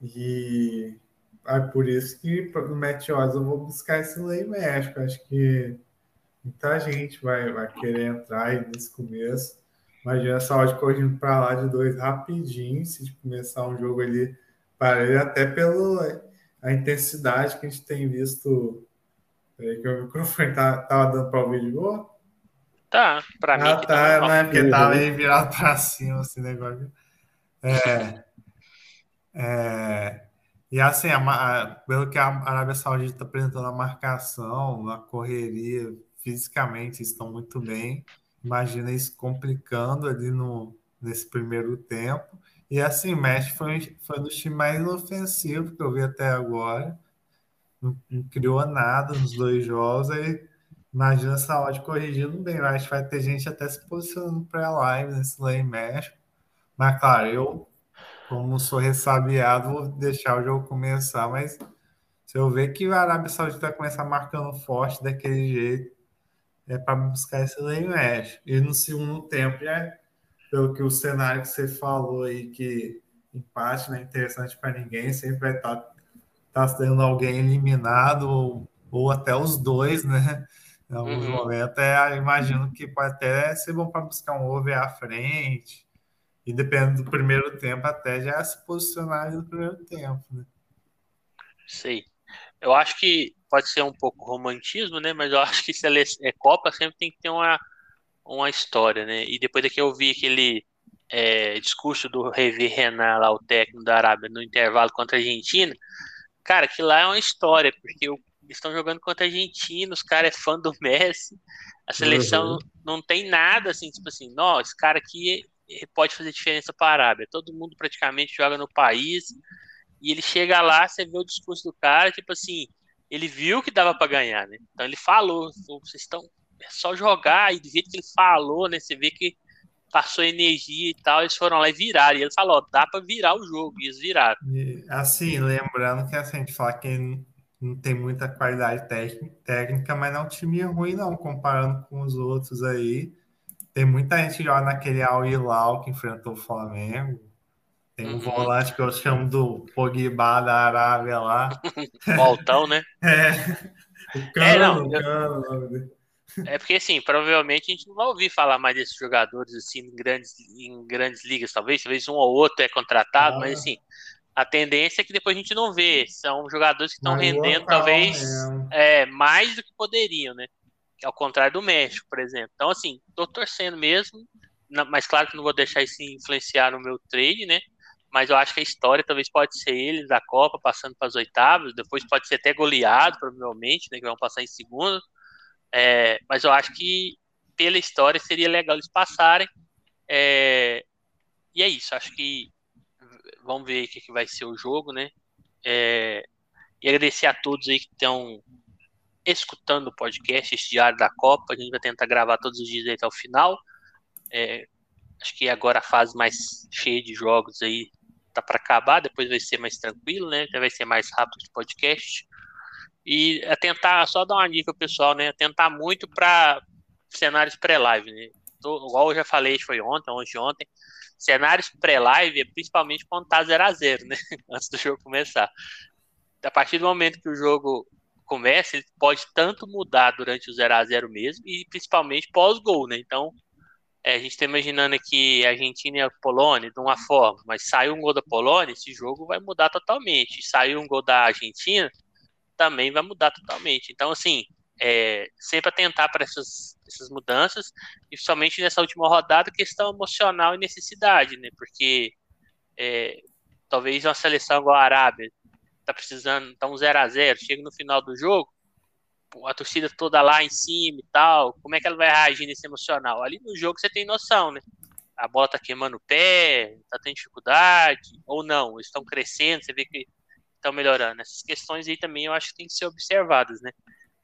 E é por isso que no Match Odds eu vou buscar esse Lei México. Acho que muita gente vai, vai querer entrar aí nesse começo. Imagina a saúde correndo para lá de dois rapidinho, se começar um jogo ali para ele, até pela a intensidade que a gente tem visto. Peraí, que o microfone tá, tava dando para o vídeo Tá, para ah, mim. Tá, não é porque tava aí virado para cima esse negócio. É, é, e assim, a, a, pelo que a Arábia Saudita está apresentando a marcação, a correria, fisicamente estão muito bem. Imagina isso complicando ali no, nesse primeiro tempo. E assim, México foi, foi um dos times mais inofensivos que eu vi até agora. Não, não criou nada nos dois jogos. Aí, imagina essa odd corrigindo bem. Eu acho que vai ter gente até se posicionando para live nesse lá em México. Mas, claro, eu, como sou ressabiado, vou deixar o jogo começar. Mas se eu ver que a Arábia Saudita começar marcando forte daquele jeito, é para buscar esse lane mesh. E no segundo tempo, já, pelo que o cenário que você falou aí, que empate não é interessante para ninguém, sempre vai estar tá, tá sendo alguém eliminado, ou, ou até os dois, né? Em alguns uhum. momentos, é, imagino que pode até ser bom para buscar um over à frente. E dependendo do primeiro tempo, até já se posicionar no primeiro tempo, né? Sei. Eu acho que pode ser um pouco romantismo, né? Mas eu acho que se é Copa sempre tem que ter uma, uma história, né? E depois daqui eu vi aquele é, discurso do Revi Renan, lá, o técnico da Arábia, no intervalo contra a Argentina, cara, que lá é uma história, porque Eles estão jogando contra a Argentina, os caras é fã do Messi. A seleção uhum. não tem nada assim, tipo assim, não, esse cara aqui pode fazer diferença para a Arábia. Todo mundo praticamente joga no país. E ele chega lá, você vê o discurso do cara, tipo assim, ele viu que dava para ganhar, né? Então ele falou, vocês estão é só jogar e do jeito que ele falou, né? Você vê que passou energia e tal, eles foram lá e viraram. E ele falou, ó, dá para virar o jogo, e eles viraram. E, assim, lembrando que assim, a gente fala que não tem muita qualidade técnica, mas não é um time ruim, não, comparando com os outros aí. Tem muita gente que joga naquele Al Hilal que enfrentou o Flamengo. Tem um uhum. volante que eu chamo do Pogba da Arábia lá. Voltão, né? é. O cano, é, não, o cano, é porque, assim, provavelmente a gente não vai ouvir falar mais desses jogadores, assim, em grandes, em grandes ligas, talvez. Talvez um ou outro é contratado, ah. mas, assim, a tendência é que depois a gente não vê. São jogadores que estão rendendo, talvez, é, mais do que poderiam, né? Ao contrário do México, por exemplo. Então, assim, tô torcendo mesmo, mas claro que não vou deixar isso influenciar no meu trade, né? Mas eu acho que a história talvez pode ser eles da Copa passando para as oitavas, depois pode ser até goleado, provavelmente, né? Que vão passar em segundo. É, mas eu acho que pela história seria legal eles passarem. É, e é isso, acho que vamos ver o que, vai ser o jogo, né? É, e agradecer a todos aí que estão escutando o podcast, este diário da Copa. A gente vai tentar gravar todos os dias até o final. É, acho que agora a fase mais cheia de jogos aí tá para acabar, depois vai ser mais tranquilo, né? Vai ser mais rápido o podcast. E tentar, só dar uma dica pessoal, né? Tentar muito para cenários pré-live, né? Tô, igual eu já falei, foi ontem, ontem, ontem. Cenários pré-live é principalmente quando tá 0 a 0 né? Antes do jogo começar. A partir do momento que o jogo começa, ele pode tanto mudar durante o 0 a 0 mesmo e principalmente pós-gol, né? Então, é, a gente está imaginando aqui Argentina e a Polônia de uma forma, mas saiu um gol da Polônia, esse jogo vai mudar totalmente. Saiu um gol da Argentina, também vai mudar totalmente. Então, assim, é, sempre atentar para essas, essas mudanças, e principalmente nessa última rodada, questão emocional e necessidade, né? Porque é, talvez uma seleção igual a Arábia tá precisando, tá um 0 a 0 chega no final do jogo, a torcida toda lá em cima e tal, como é que ela vai reagir nesse emocional? Ali no jogo você tem noção, né? A bola tá queimando o pé, tá tendo dificuldade, ou não, eles estão crescendo, você vê que estão melhorando. Essas questões aí também eu acho que tem que ser observadas, né?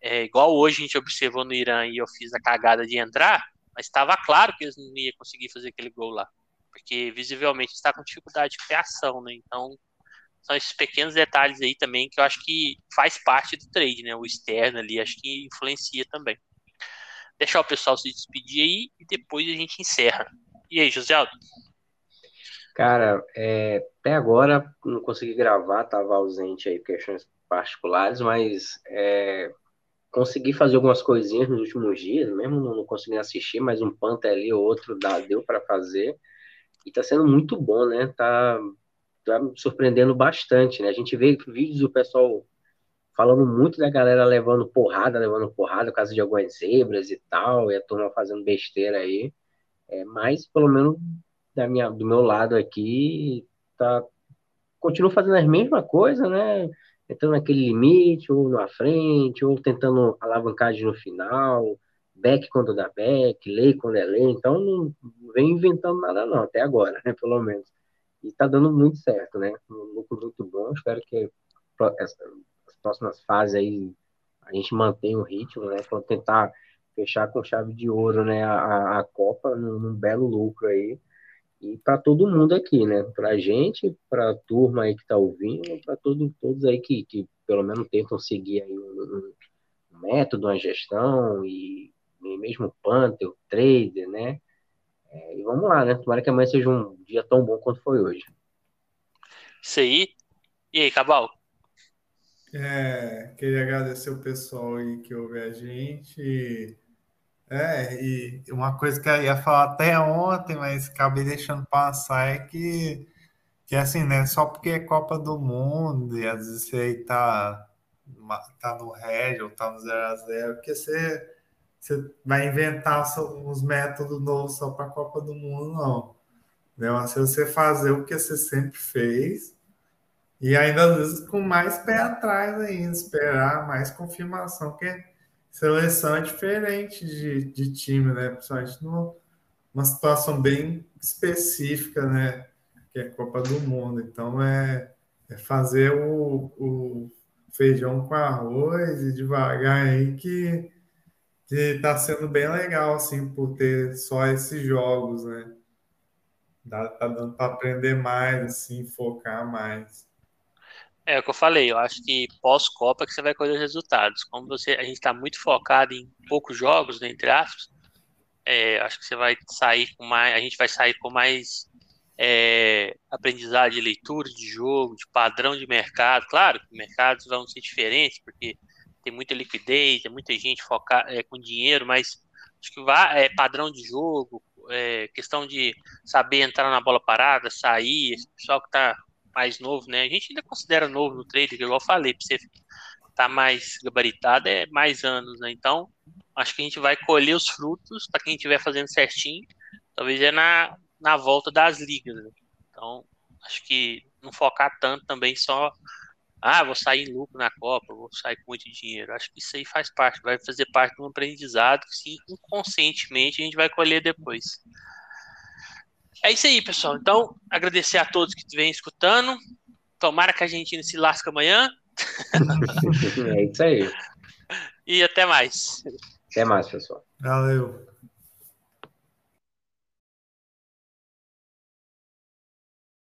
É, igual hoje a gente observou no Irã e eu fiz a cagada de entrar, mas estava claro que eles não iam conseguir fazer aquele gol lá. Porque visivelmente está com dificuldade de criação, né? Então, são esses pequenos detalhes aí também que eu acho que faz parte do trade, né? O externo ali, acho que influencia também. Deixar o pessoal se despedir aí e depois a gente encerra. E aí, José Aldo? Cara, é, até agora não consegui gravar, estava ausente aí por questões particulares, mas é, consegui fazer algumas coisinhas nos últimos dias, mesmo não, não consegui assistir, mas um Panther ali ou outro dá, deu para fazer. E tá sendo muito bom, né? Tá, tá me surpreendendo bastante, né? A gente vê vídeos do pessoal falando muito da galera levando porrada, levando porrada, por causa de algumas zebras e tal, e a turma fazendo besteira aí. É, mas pelo menos da minha, do meu lado aqui, tá, continuo fazendo a mesma coisa, né? Tentando naquele limite, ou na frente, ou tentando alavancagem no final, back quando dá back, lei quando é lei, então não, vem inventando nada não, até agora, né, pelo menos. E tá dando muito certo, né? Um lucro muito bom, espero que as próximas fases aí a gente mantenha o ritmo, né, para tentar fechar com chave de ouro, né, a, a Copa num belo lucro aí e para todo mundo aqui, né? Para a gente, para a turma aí que está ouvindo, para todo, todos aí que, que pelo menos tentam seguir aí um, um método, uma gestão e, e mesmo o Panther, o Trader, né? É, e vamos lá, né? Tomara que amanhã seja um dia tão bom quanto foi hoje. Isso aí. E aí, Cabal? É, queria agradecer o pessoal aí que ouve a gente. É, e uma coisa que eu ia falar até ontem, mas acabei deixando passar, é que, que assim, né? Só porque é Copa do Mundo e às vezes você aí tá, tá no red ou tá no 0x0, porque você, você vai inventar uns métodos novos só para Copa do Mundo, não. Né? Mas se você fazer o que você sempre fez, E ainda às vezes com mais pé atrás ainda, esperar mais confirmação, porque seleção é diferente de, de time, né? Principalmente numa situação bem específica, né? Que é a Copa do Mundo. Então é, é fazer o, o feijão com arroz e devagar aí que que tá sendo bem legal, assim, por ter só esses jogos, né? Dá, tá dando para aprender mais, assim, focar mais. É o que eu falei, eu acho que pós-Copa que você vai colher os resultados. Como você, a gente está muito focado em poucos jogos, né, entre aspas, é, acho que você vai sair com mais, a gente vai sair com mais é, aprendizado de leitura de jogo, de padrão de mercado. Claro que mercados vão ser diferentes, porque tem muita liquidez, tem muita gente focada é, com dinheiro, mas acho que vai, é padrão de jogo, é, questão de saber entrar na bola parada, sair, esse pessoal que está mais novo, né? A gente ainda considera novo no trade, igual eu falei, para você tá mais gabaritado é mais anos, né? Então, acho que a gente vai colher os frutos para quem estiver fazendo certinho, talvez é na, na volta das ligas. Né? Então, acho que não focar tanto também só ah, vou sair em lucro na Copa, vou sair com muito dinheiro. Acho que isso aí faz parte, vai fazer parte de um aprendizado que, sim, inconscientemente, a gente vai colher depois. É isso aí, pessoal. Então, agradecer a todos que vêm escutando. Tomara que a Argentina se lasque amanhã. é isso aí. E até mais. Até mais, pessoal. Valeu.